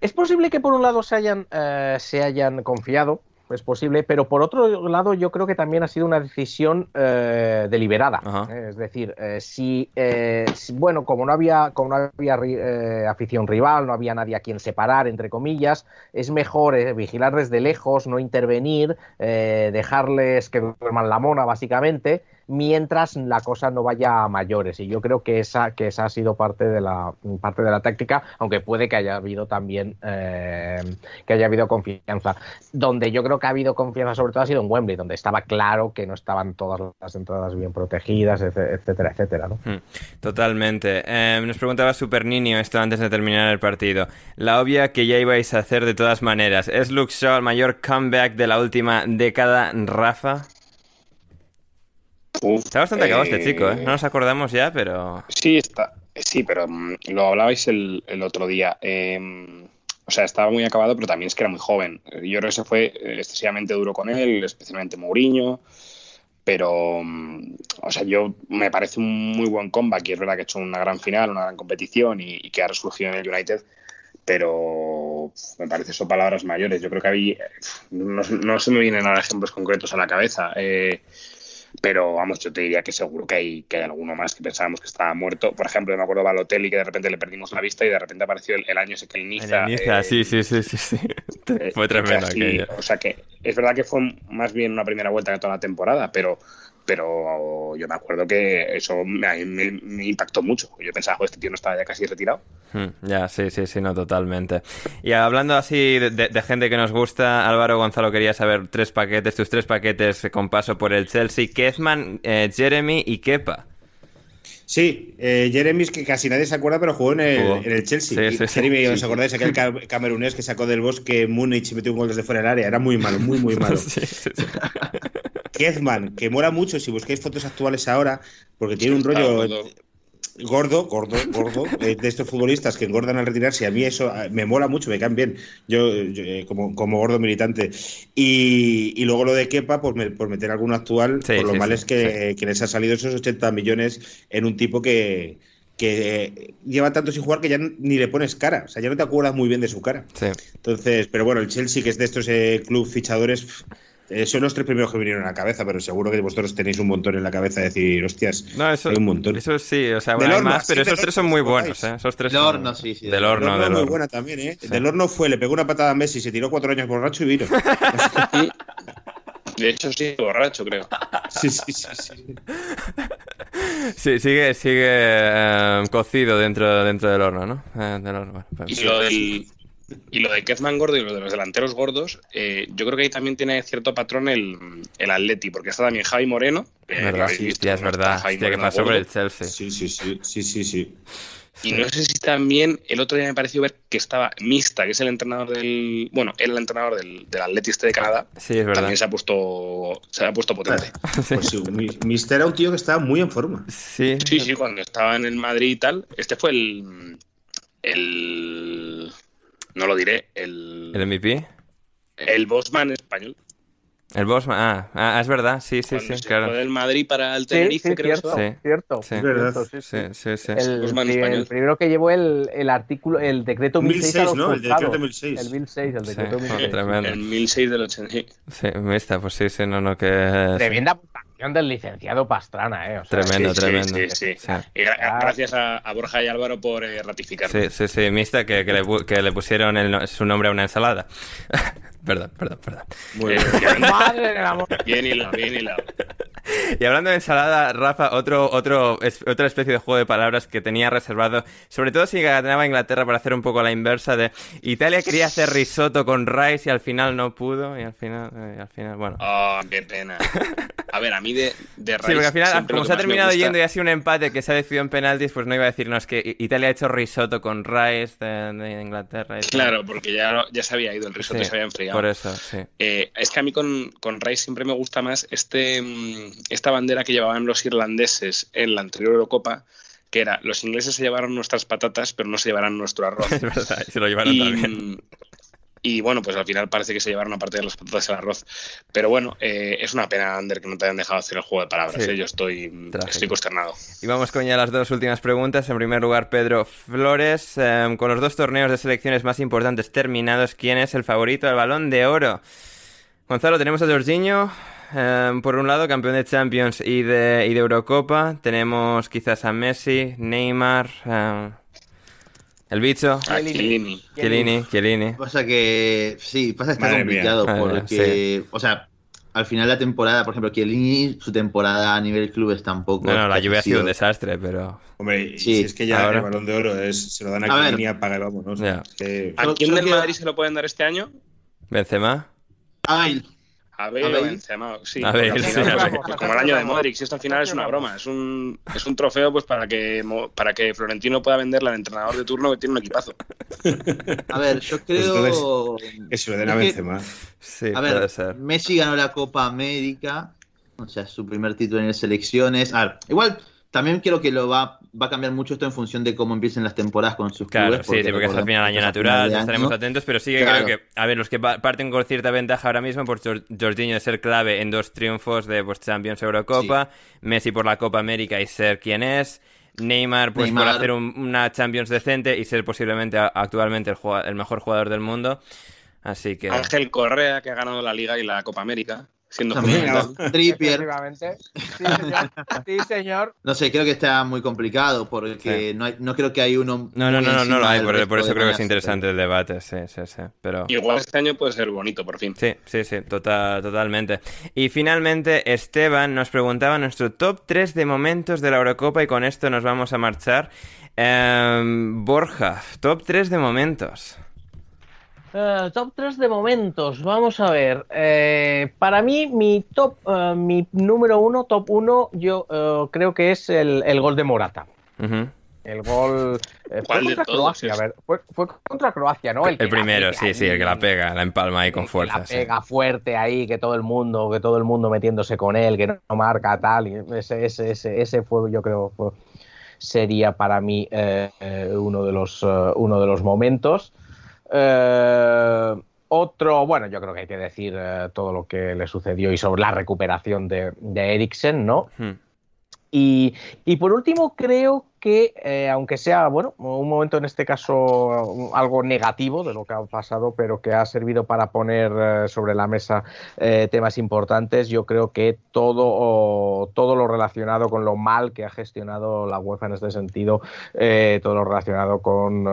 Es posible que por un lado se hayan, eh, se hayan confiado, es posible, pero por otro lado yo creo que también ha sido una decisión eh, deliberada. Eh, es decir, eh, si, bueno, como no había, como no había afición rival, no había nadie a quien separar, entre comillas, es mejor vigilar desde lejos, no intervenir, dejarles que duerman la mona, básicamente, mientras la cosa no vaya a mayores. Y yo creo que esa, que esa ha sido parte de la parte de la táctica, aunque puede que haya habido también eh, que haya habido confianza. Donde yo creo que ha habido confianza, sobre todo, ha sido en Wembley, donde estaba claro que no estaban todas las entradas bien protegidas, etcétera, etcétera. Hmm, totalmente. Eh, nos preguntaba Super Niño esto antes de terminar el partido. La obvia que ya ibais a hacer de todas maneras. ¿Es Luke el mayor comeback de la última década, Rafa? Está bastante acabado este chico, ¿eh? No nos acordamos ya, pero... Sí, está. Sí, pero mm, lo hablabais el, otro día. Em, o sea, estaba muy acabado, pero también es que era muy joven. Yo creo que se fue excesivamente duro con él, especialmente Mourinho. Pero, mm, o sea, yo me parece un muy buen comeback y es verdad que ha hecho una gran final, una gran competición y, que ha resurgido en el United pero me parece son palabras mayores. Yo creo que había, no, no, se me vienen ahora ejemplos concretos a la cabeza. Eh, pero vamos, yo te diría que seguro que hay, que hay alguno más que pensábamos que estaba muerto. Por ejemplo, me acuerdo y que de repente le perdimos la vista y de repente apareció el, año ese que el Niza. El Niza, sí, sí, sí, sí, sí. Fue tremendo aquello. O sea que es verdad que fue más bien una primera vuelta de toda la temporada, pero pero yo me acuerdo que eso me, me, impactó mucho. Yo pensaba, este tío no estaba ya casi retirado. Hmm, ya, sí, sí, sí, no, totalmente. Y hablando así de, gente que nos gusta, Álvaro Gonzalo quería saber tres paquetes, tus tres paquetes con paso por el Chelsea, Kezman, eh, Jeremy y Kepa. Sí, eh, Jeremy es que casi nadie se acuerda, pero jugó en el, Chelsea. Sí, Jeremy, ¿os acordáis? Aquel camerunés que sacó del bosque Múnich y metió un gol desde fuera del área. Era muy malo, muy, muy malo. Kezman, que mola mucho si buscáis fotos actuales ahora, porque tiene un rollo gordo, gordo, gordo, eh, de estos futbolistas que engordan al retirarse. A mí eso me mola mucho, me caen bien, yo, eh, como, como, gordo militante. Y, luego lo de Kepa, por, por meter alguno actual, por lo mal es que, que, les ha salido esos 80 millones en un tipo que, que lleva tanto sin jugar que ya ni le pones cara, o sea, ya no te acuerdas muy bien de su cara. Entonces, pero bueno, el Chelsea, que es de estos eh, club fichadores eh, son los tres primeros que vinieron a la cabeza, pero seguro que vosotros tenéis un montón en la cabeza de decir, hostias, no, eso, hay un montón. Eso sí, o sea, hay más, pero esos tres son muy buenos, ¿eh? Esos tres del horno, sí, sí. Del horno, del horno. muy buena también, ¿eh? Del horno fue, le pegó una patada a Messi, se tiró cuatro años borracho y vino. De hecho, sí, borracho, creo. Sí, sí, sí. Sí, sí sigue, sigue eh, cocido dentro, dentro del horno, ¿no? Eh, del horno. Bueno, y lo del, y lo de Kezman gordo y lo de los delanteros gordos, eh, yo creo que ahí también tiene cierto patrón el, el Atleti, porque está también Javi Moreno. Eh, verdad, sí, es verdad. Hostia, que pasó por el Chelsea. Sí, sí, sí, sí, sí, sí. Y no sé si también el otro día me pareció ver que estaba Mista, que es el entrenador del. Bueno, el entrenador del, del Atleti este de Canadá. Sí, es verdad. También se ha puesto, se ha puesto potente. Pues sí, Mista era un tío que estaba muy en forma. Sí. Sí, sí, cuando estaba en el Madrid y tal. Este fue el. El no lo diré, el... ¿El MVP? El Bosman español. El Bosman, ah, ah, es verdad, sí, sí, sí, claro. Fue del Madrid para el Tenerife, creo. Cierto, sí, cierto, sí, sí, sí, sí. El, el, primero que llevó el, el artículo, el decreto 1006, 1006 ¿no? El decreto 1006. El 1006, el decreto 1006. Tremendo. El 1006 del 80. Sí, está, pues sí, sí, no, no, que... Tremenda del licenciado Pastrana, ¿eh? O sea, tremendo, tremendo. Sí, sí, sí. Y gracias a, a, Borja y Álvaro por eh, ratificarlo. Sí, sí, sí, Mista, que, que, le, que le pusieron el, su nombre a una ensalada. perdón, perdón, perdón. Muy bien. Madre del amor. Bien hilado, bien hilado. Y hablando de ensalada, Rafa, otro, otro, otra especie de juego de palabras que tenía reservado, sobre todo si ganaba Inglaterra para hacer un poco la inversa de Italia quería hacer risotto con rice y al final no pudo y al final, eh, al final bueno. Oh, qué pena. A ver, a mí de, de rice. Sí, porque al final, como se ha terminado yendo y ha sido un empate que se ha decidido en penaltis, pues no iba a decirnos que Italia ha hecho risotto con rice de, Inglaterra. claro, porque ya, ya se había ido el risotto y se había enfriado. Por eso, sí. Eh, es que a mí con, con rice siempre me gusta más este mm, esta bandera que llevaban los irlandeses en la anterior Eurocopa, que era los ingleses se llevaron nuestras patatas, pero no se llevarán nuestro arroz. Es verdad, se lo llevaron también. Y bueno, pues al final parece que se llevaron una parte de las patatas y el arroz. Pero bueno, eh, es una pena, Ander, que no te hayan dejado hacer el juego de palabras. ¿eh? Yo estoy, estoy consternado. Y vamos con ya las dos últimas preguntas. En primer lugar, Pedro Flores. Em, con los dos torneos de selecciones más importantes terminados, ¿quién es el favorito del balón de oro? Gonzalo, tenemos a Jorginho, Em, por un lado, campeón de Champions y de, y de Eurocopa. Tenemos quizás a Messi, Neymar, em, el bicho. Ah, Chiellini. Chiellini, Chiellini. Pasa que, sí, pasa que está complicado porque, o sea, al final de la temporada, por ejemplo, Chiellini, su temporada a nivel clubes tampoco. No, no, la lluvia ha sido un desastre, pero. Hombre, si es que ya el balón de oro es, se lo dan a, a Chiellini apaga y vámonos. ¿A quién del Madrid se lo pueden dar este año? Benzema. A. A ver, Benzema, sí. Como el año de Modric, si esto al final es una broma, es un, es un trofeo pues para que para que Florentino pueda venderla al entrenador de turno que tiene un equipazo. A ver, yo pues creo que se lo den a Benzema. Sí, a ver, ser. Messi ganó la Copa América, o sea, su primer título en las selecciones. A ver, igual también creo que lo va, va a cambiar mucho esto en función de cómo empiecen las temporadas con sus claro, clubes. sí, sí, porque es al final año natural, estaremos atentos, pero sí que creo que, a ver, los que parten con cierta ventaja ahora mismo, por Jorginho de ser clave en dos triunfos de pues, Champions Eurocopa, Messi por la Copa América y ser quien es, Neymar pues por hacer una Champions decente y ser posiblemente actualmente el, el mejor jugador del mundo. Así que... Ángel Correa, que ha ganado la Liga y la Copa América siendo Trippier. Sí, señor. No sé, creo que está muy complicado porque no, hay, no creo que hay uno. No, no, no, no, no lo hay, por, eso creo que es interesante el debate, sí, sí, sí. Pero... Igual este año puede ser bonito, por fin. Sí, sí, sí, total, totalmente. Y finalmente, Esteban nos preguntaba nuestro top 3 de momentos de la Eurocopa y con esto nos vamos a marchar. Em, Borja, top 3 de momentos. Eh, top 3 de momentos, vamos a ver. Eh, para mí, mi top, eh, mi número uno, top uno, yo creo que es el, gol de Morata. El gol. fue contra Croacia, a ver, fue, contra Croacia, ¿no? El, primero, sí, sí, el que la pega, la empalma ahí con fuerza. la pega fuerte ahí, que todo el mundo, que todo el mundo metiéndose con él, que no, marca tal. ese, ese, ese, ese fue, yo creo, sería para mí uno de los uno de los momentos. Eh, otro, bueno, yo creo que hay que decir eh, todo lo que le sucedió y sobre la recuperación de, de Eriksen, ¿no? Hmm. Y, y, por último, creo que, eh, aunque sea, bueno, un momento en este caso algo negativo de lo que ha pasado, pero que ha servido para poner eh, sobre la mesa eh, temas importantes, yo creo que todo, todo lo relacionado con lo mal que ha gestionado la UEFA en este sentido, todo lo relacionado con,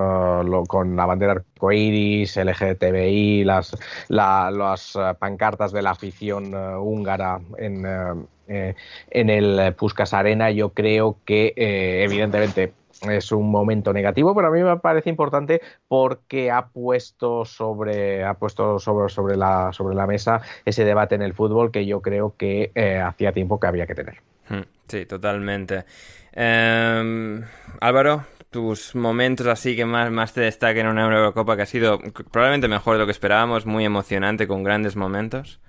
con la bandera arcoiris, LGTBI, las, las pancartas de la afición húngara en eh, en el Puskas Arena, yo creo que eh, evidentemente es un momento negativo, pero a mí me parece importante porque ha puesto sobre, ha puesto sobre, sobre, la, sobre la mesa ese debate en el fútbol que yo creo que eh, hacía tiempo que había que tener. Hmm, sí, totalmente. Em, Álvaro, tus momentos así que más, más te destaquen en una Eurocopa que ha sido probablemente mejor de lo que esperábamos, muy emocionante, con grandes momentos.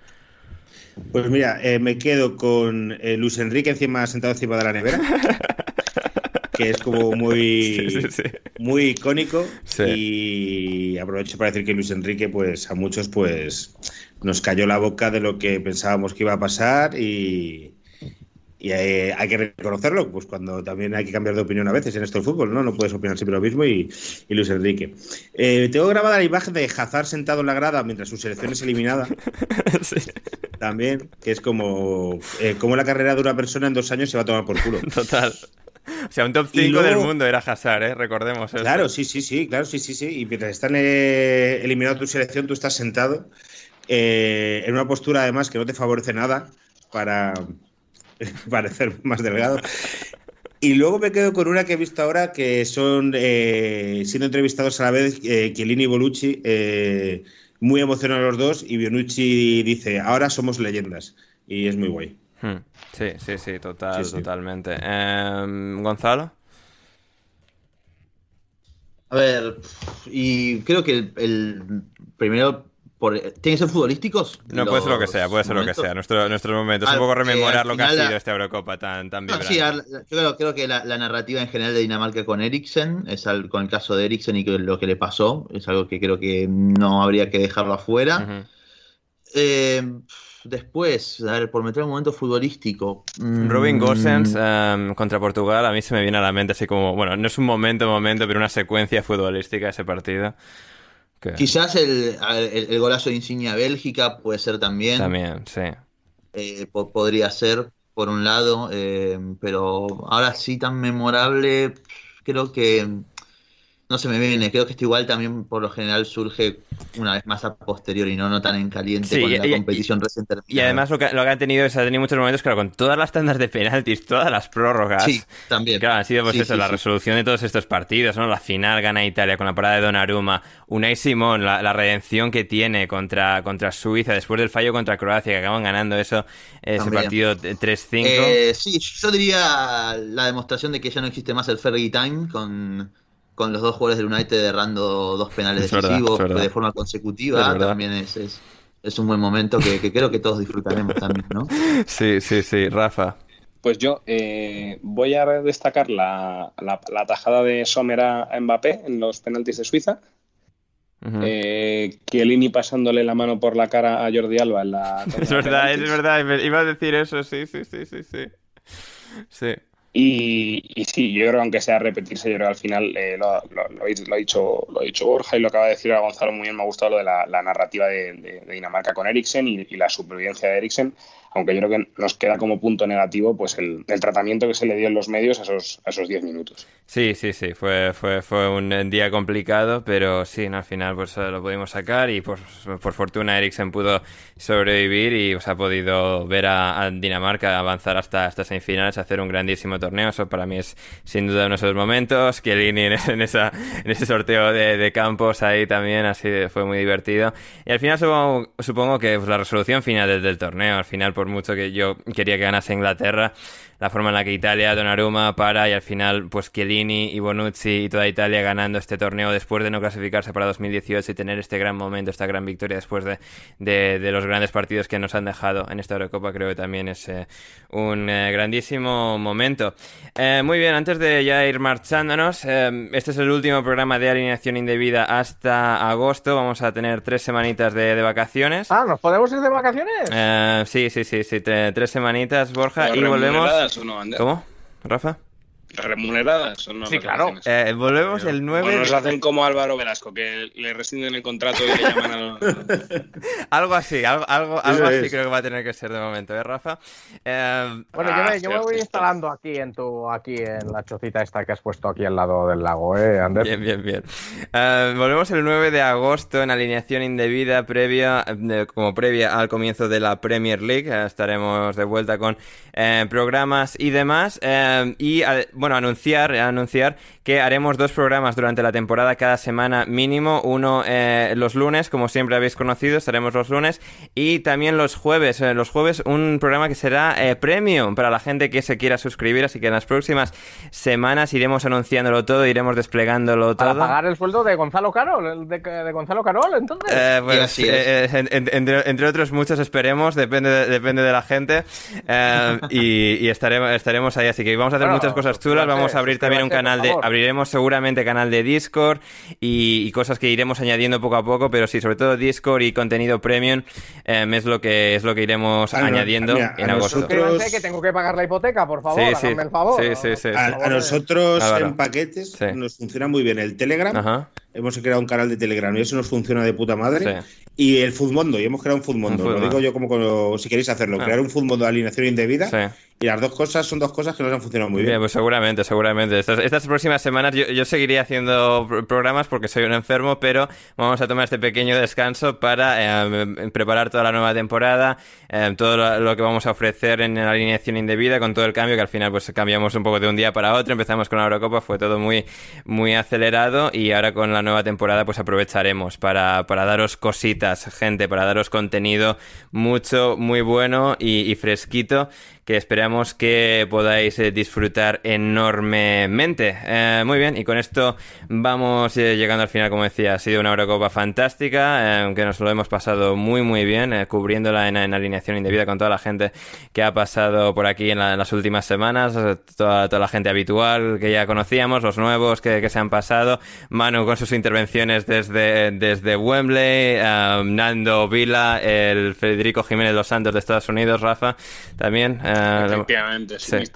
Pues mira, eh, me quedo con eh, Luis Enrique encima sentado encima de la nevera. que es como muy, muy icónico. Y aprovecho para decir que Luis Enrique, pues a muchos, pues nos cayó la boca de lo que pensábamos que iba a pasar y, y hay, que reconocerlo, pues cuando también hay que cambiar de opinión a veces en esto del fútbol, ¿no? No puedes opinar siempre lo mismo y, Luis Enrique. Eh, tengo grabada la imagen de Hazard sentado en la grada mientras su selección es eliminada. También, que es como, eh, como la carrera de una persona en dos años se va a tomar por culo. Total. O sea, un top 5 del mundo era Hazard, ¿eh? Recordemos eso. Claro, sí, sí, sí, claro, sí, sí, sí. Y mientras están eh, eliminando tu selección, tú estás sentado en una postura además que no te favorece nada para parecer más delgado. Y luego me quedo con una que he visto ahora que son eh, siendo entrevistados a la vez eh, Chiellini y Bonucci, eh, muy emocionados los dos, y Bonucci dice, ahora somos leyendas. Y es muy guay. Hmm. Sí, sí, sí, total, totalmente. Em, Gonzalo. A ver, y creo que el primero ¿Tienen que ser futbolísticos? No, puede ser lo que sea, puede ser lo que sea. Nuestro, nuestro momento es un poco rememorar lo que ha sido esta Eurocopa tan, tan vibrante. sí, yo creo, que la, narrativa en general de Dinamarca con Eriksen, es con el caso de Eriksen y lo que le pasó, es algo que creo que no habría que dejarlo afuera. Eh, después, a ver, por meter un momento futbolístico. Robin mm, Gosens em, contra Portugal, a mí se me viene a la mente así como, bueno, no es un momento, momento, pero una secuencia futbolística ese partido. Quizás el, el, golazo de Insignia Bélgica puede ser también. También, sí. Eh, podría ser, por un lado, eh, pero ahora sí tan memorable, creo que no se me viene, creo que esto igual también por lo general surge una vez más a posteriori, no, no tan en caliente con la competición recién Y además lo que, lo que ha tenido es ha tenido muchos momentos, claro, con todas las tandas de penaltis, todas las prórrogas. Sí, también. Claro, ha sido pues eso, la resolución de todos estos partidos, ¿no? La final gana Italia con la parada de Donnarumma, Unai Simón, la, redención que tiene contra, contra Suiza después del fallo contra Croacia, que acaban ganando eso, ese partido 3-5. Eh, sí, yo diría la demostración de que ya no existe más el Fergie Time con con los dos jugadores del United errando dos penales decisivos de forma consecutiva, también es, es, un buen momento que, creo que todos disfrutaremos también, ¿no? Sí, sí, sí. Rafa. Pues yo eh, voy a destacar la, la, tajada de Sommer a Mbappé en los penaltis de Suiza. Uh pasándole la mano por la cara a Jordi Alba en la. es verdad, es verdad. Iba a decir eso, sí, sí, sí, sí. Sí. sí. Y, sí, yo creo que aunque sea repetirse, yo creo que al final eh, lo, ha dicho, lo ha dicho Borja y lo acaba de decir a Gonzalo muy bien, me ha gustado lo de la, narrativa de, Dinamarca con Eriksen y, y, la supervivencia de Eriksen aunque yo creo que nos queda como punto negativo pues el, tratamiento que se le dio en los medios a esos, a esos 10 minutos. Sí, sí, sí, fue, fue, fue un día complicado, pero sí, al final pues eh, lo pudimos sacar y por, por fortuna Eriksen pudo sobrevivir y pues, ha podido ver a, Dinamarca avanzar hasta, hasta semifinales, hacer un grandísimo torneo, eso para mí es sin duda uno de esos momentos, que en, en, en ese sorteo de, campos ahí también así fue muy divertido. Y al final supongo, supongo que pues, la resolución final del, del torneo, al final por mucho que yo quería que ganase Inglaterra, la forma en la que Italia, Donnarumma para y al final pues Chiellini y Bonucci y toda Italia ganando este torneo después de no clasificarse para 2018 y tener este gran momento, esta gran victoria después de, de, los grandes partidos que nos han dejado en esta Eurocopa creo que también es eh, un eh, grandísimo momento. Eh, muy bien, antes de ya ir marchándonos, este es el último programa de alineación indebida hasta agosto, vamos a tener tres semanitas de, de vacaciones. Ah, ¿nos podemos ir de vacaciones? sí, sí, sí, sí, tres semanitas, Borja, y volvemos... ¿Cómo? ¿Rafa? Remuneradas o no? Sí, claro. Eh, volvemos el 9. O nos hacen como Álvaro Velasco, que le rescinden el contrato y le llaman a. algo así, algo, algo, algo así creo que va a tener que ser de momento, ¿eh, Rafa? Eh, bueno, yo, me, yo me, voy instalando aquí en tu, aquí en la chocita esta que has puesto aquí al lado del lago, ¿eh, Ander? Bien, bien, bien. Eh, volvemos el 9 de agosto en alineación indebida previa, como previa al comienzo de la Premier League. estaremos de vuelta con programas y demás. y bueno, anunciar, anunciar que haremos dos programas durante la temporada cada semana mínimo. Uno eh, los lunes, como siempre habéis conocido, estaremos los lunes. Y también los jueves. Eh, los jueves un programa que será eh, premium para la gente que se quiera suscribir. Así que en las próximas semanas iremos anunciándolo todo, iremos desplegándolo todo. ¿Para pagar el sueldo de Gonzalo Carol? ¿De, Gonzalo Carol, entonces? pues, entre, otros muchos esperemos, depende de, depende de la gente. y, estaremos, estaremos ahí. Así que vamos a hacer muchas cosas chulas. Vamos a abrir también un canal de abriremos seguramente canal de Discord y, cosas que iremos añadiendo poco a poco, pero sí, sobre todo Discord y contenido premium em, es lo que es lo que añadiendo en agosto. Nosotros... que tengo que pagar la hipoteca, por favor, sí, el favor. a, nosotros en paquetes nos funciona muy bien el Telegram. Hemos creado un canal de Telegram y eso nos funciona de puta madre. y el Mundo, y hemos creado un Mundo. Lo digo yo como, si queréis hacerlo, ah. crear un Mundo de alineación indebida. Y las dos cosas son dos cosas que nos han funcionado muy bien. Bien, pues seguramente, seguramente. Estas, próximas semanas yo, yo, seguiría haciendo programas porque soy un enfermo, pero vamos a tomar este pequeño descanso para eh, preparar toda la nueva temporada, eh, todo lo, que vamos a ofrecer en la alineación indebida, con todo el cambio que al final pues cambiamos un poco de un día para otro. Empezamos con la Eurocopa, fue todo muy, muy acelerado y ahora con la nueva temporada pues aprovecharemos para, para daros cositas, gente, para daros contenido mucho, muy bueno y fresquito que esperamos que podáis eh, disfrutar enormemente. Eh, muy bien, y con esto vamos eh, llegando al final, como decía, ha sido una Eurocopa fantástica, que nos lo hemos pasado muy muy bien, cubriéndola en, alineación indebida con toda la gente que ha pasado por aquí en, las últimas semanas, toda, toda, la gente habitual que ya conocíamos, los nuevos que, se han pasado, Manu con sus intervenciones desde, desde Wembley, Nando Vila, el Federico Jiménez Los Santos de Estados Unidos, Rafa, también. Efectivamente, sí, sí,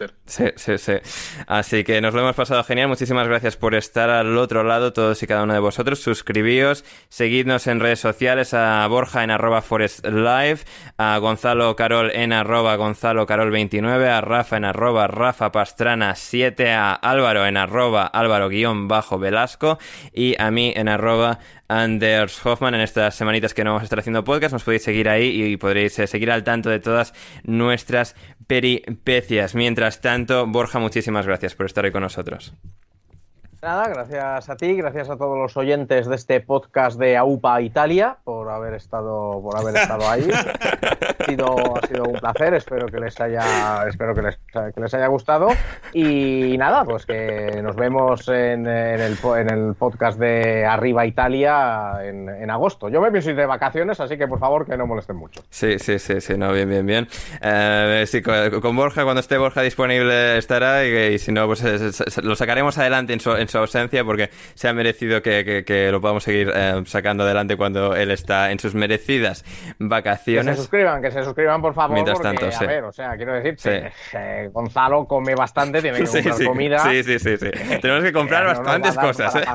sí, sí, Así que nos lo hemos pasado genial. Muchísimas gracias por estar al otro lado, todos y cada uno de vosotros. Suscribíos, seguidnos en redes sociales a Borja en arroba Forest Live, a Gonzalo Carol en arroba Gonzalo Carol 29, a Rafa en arroba Rafa Pastrana 7, a Álvaro en arroba Álvaro guion bajo Velasco y a mí en arroba Anders Hoffman. En estas semanitas que no vamos a estar haciendo podcast, nos podéis seguir ahí y podréis eh, seguir al tanto de todas nuestras peripecias. Mientras tanto, Borja, muchísimas gracias por estar hoy con nosotros. Nada, gracias a ti, gracias a todos los oyentes de este podcast de AUPA Italia por haber estado, por haber estado ahí. ha, sido, ha sido un placer, espero que les haya, espero que les, que les haya gustado. Y nada, pues que nos vemos en, en, el, en el podcast de Arriba Italia en, en, agosto. Yo me pienso ir de vacaciones, así que por favor que no molesten mucho. Sí, sí, sí, sí, no, bien, bien, bien. Eh, sí, con, Borja, cuando esté Borja disponible estará y, si no, pues lo sacaremos adelante en su, en su ausencia porque se ha merecido que, lo podamos seguir eh, sacando adelante cuando él está en sus merecidas vacaciones. Que se suscriban, que se suscriban por favor. Mientras tanto, sí. A ver, o sea, quiero decir, eh, Gonzalo come bastante, tiene que comprar comida. Sí, sí, sí, sí. Tenemos que comprar bastantes cosas. ¿eh?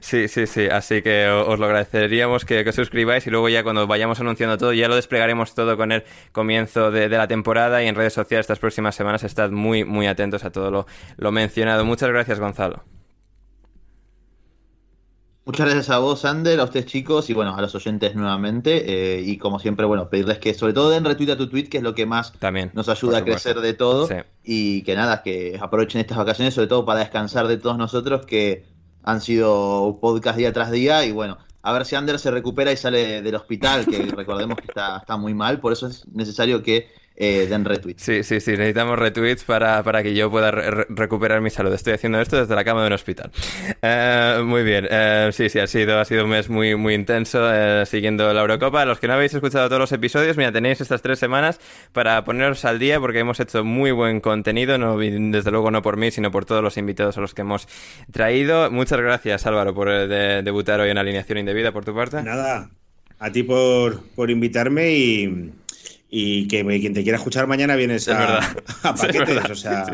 Sí, sí, sí. Así que os lo agradeceríamos que, os suscribáis y luego ya cuando vayamos anunciando todo, ya lo desplegaremos todo con el comienzo de, la temporada y en redes sociales estas próximas semanas. Estad muy, muy atentos a todo lo mencionado. Muchas gracias, Gonzalo. Muchas gracias a vos, Ander, a ustedes chicos y bueno, a los oyentes nuevamente. Eh, y como siempre, bueno, pedirles que sobre todo den retweet a tu tweet, que es lo que más nos ayuda a crecer de todo. Y que nada, que aprovechen estas vacaciones, sobre todo para descansar de todos nosotros, que han sido podcast día tras día. Y bueno, a ver si Ander se recupera y sale del hospital, que recordemos que está, está muy mal. Por eso es necesario que eh, den retweets. Sí, sí, sí, necesitamos retweets para, para que yo pueda recuperar mi salud. Estoy haciendo esto desde la cama de un hospital. Eh, muy bien, eh, sí, sí, ha sido, ha sido un mes muy, muy intenso siguiendo la Eurocopa. Los que no habéis escuchado todos los episodios, mira, tenéis estas tres semanas para poneros al día porque hemos hecho muy buen contenido, no, desde luego no por mí, sino por todos los invitados a los que hemos traído. Muchas gracias, Álvaro, por debutar hoy en alineación indebida por tu parte. Nada, a ti por, por invitarme y y que quien te quiera escuchar mañana vienes a, a, paquetes, o sea,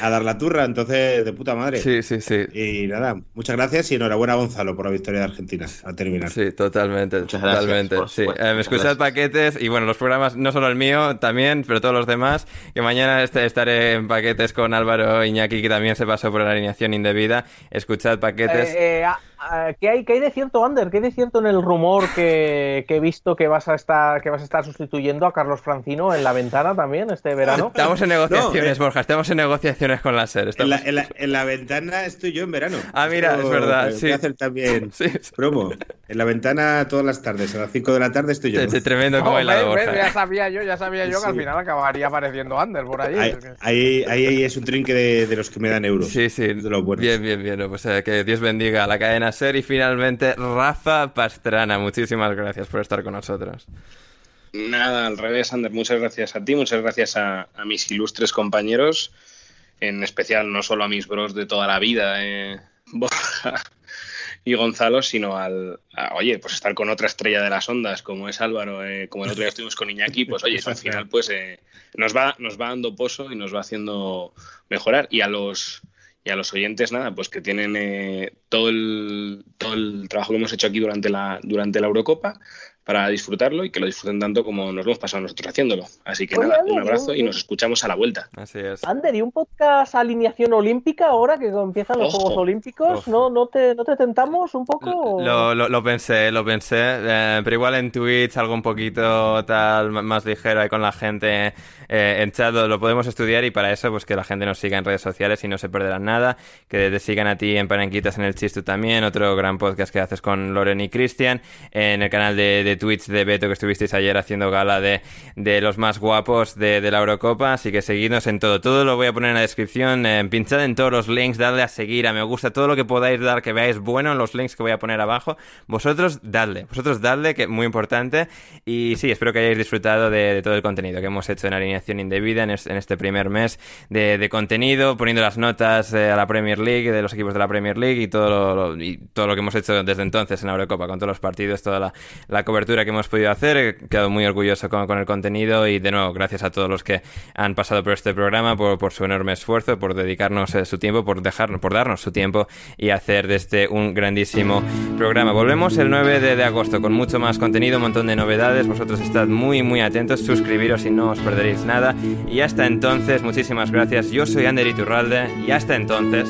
a dar la turra, entonces de puta madre. Sí, sí, sí. Y nada, muchas gracias y enhorabuena Gonzalo por la victoria de Argentina al terminar. Sí, totalmente, muchas totalmente. sí. Eh, me escuchad paquetes y bueno, los programas, no solo el mío, también, pero todos los demás, que mañana este, estaré en paquetes con Álvaro Iñaki, que también se pasó por la alineación indebida. Escuchad paquetes. Eh, eh, Ah, ¿Qué hay, ¿Qué hay de cierto, Ander? ¿Qué hay de cierto en el rumor que, he visto que vas a estar que vas a estar sustituyendo a Carlos Francino en la ventana también este verano? Estamos en negociaciones, eh, Borja, estamos en negociaciones con la SER. En, la, ventana estoy yo en verano. Ah, mira, es verdad. Sí. hacer también promo. En la ventana todas las tardes, a las 5 de la tarde estoy yo. Es tremendo como el Borja. ya sabía yo, ya sabía yo que al final acabaría apareciendo Ander por ahí. Ahí, ahí, es un trinque de, los que me dan euros. Sí, sí. Bien, bien, bien. Pues eh, que Dios bendiga a la cadena ser y finalmente Rafa Pastrana. Muchísimas gracias por estar con nosotros. Nada, al revés, Ander. Muchas gracias a ti, muchas gracias a, mis ilustres compañeros, en especial no solo a mis bros de toda la vida, eh, Borja y Gonzalo, sino al, oye, pues estar con otra estrella de las ondas como es Álvaro, eh, como el otro día estuvimos con Iñaki, pues oye, al final pues eh, nos, va, nos va dando pozo y nos va haciendo mejorar. Y a los y a los oyentes, nada, pues que tienen eh, todo, el, todo el trabajo que hemos hecho aquí durante la, durante la Eurocopa para disfrutarlo y que lo disfruten tanto como nos lo hemos pasado nosotros haciéndolo. Así que nada, un abrazo y nos escuchamos a la vuelta. Así es. Ander, ¿y un podcast alineación olímpica ahora que empiezan los Juegos Olímpicos? ¿No, no, te, ¿No te tentamos un poco? Lo, lo, pensé, lo pensé, eh, pero igual en Twitch algo un poquito tal más ligero ahí con la gente eh, en chat lo, podemos estudiar y para eso pues que la gente nos siga en redes sociales y no se perderán nada, que te sigan a ti en Panenquitas en el Chistu también, otro gran podcast que haces con Loren y Cristian, en el canal de, de, Twitch de Beto que estuvisteis ayer haciendo gala de, de los más guapos de, la Eurocopa, así que seguidnos en todo, todo lo voy a poner en la descripción, eh, pinchad en todos los links, dadle a seguir, a me gusta, todo lo que podáis dar que veáis bueno en los links que voy a poner abajo, vosotros dadle, vosotros dadle, que es muy importante, y sí, espero que hayáis disfrutado de, todo el contenido que hemos hecho en línea indebida en, este primer mes de, contenido, poniendo las notas eh, a la Premier League, de los equipos de la Premier League y todo lo, y todo lo que hemos hecho desde entonces en la Eurocopa, con todos los partidos, toda la, cobertura que hemos podido hacer. He quedado muy orgulloso con, el contenido y de nuevo, gracias a todos los que han pasado por este programa, por, su enorme esfuerzo, por dedicarnos eh, su tiempo, por, dejarnos, por darnos su tiempo y hacer de este un grandísimo programa. Volvemos el 9 de, de agosto con mucho más contenido, un montón de novedades. Vosotros estad muy, muy atentos, suscribiros y no os perderéis nada. Y hasta entonces, muchísimas gracias. Yo soy Ander Iturralde y hasta entonces,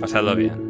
pasadlo bien.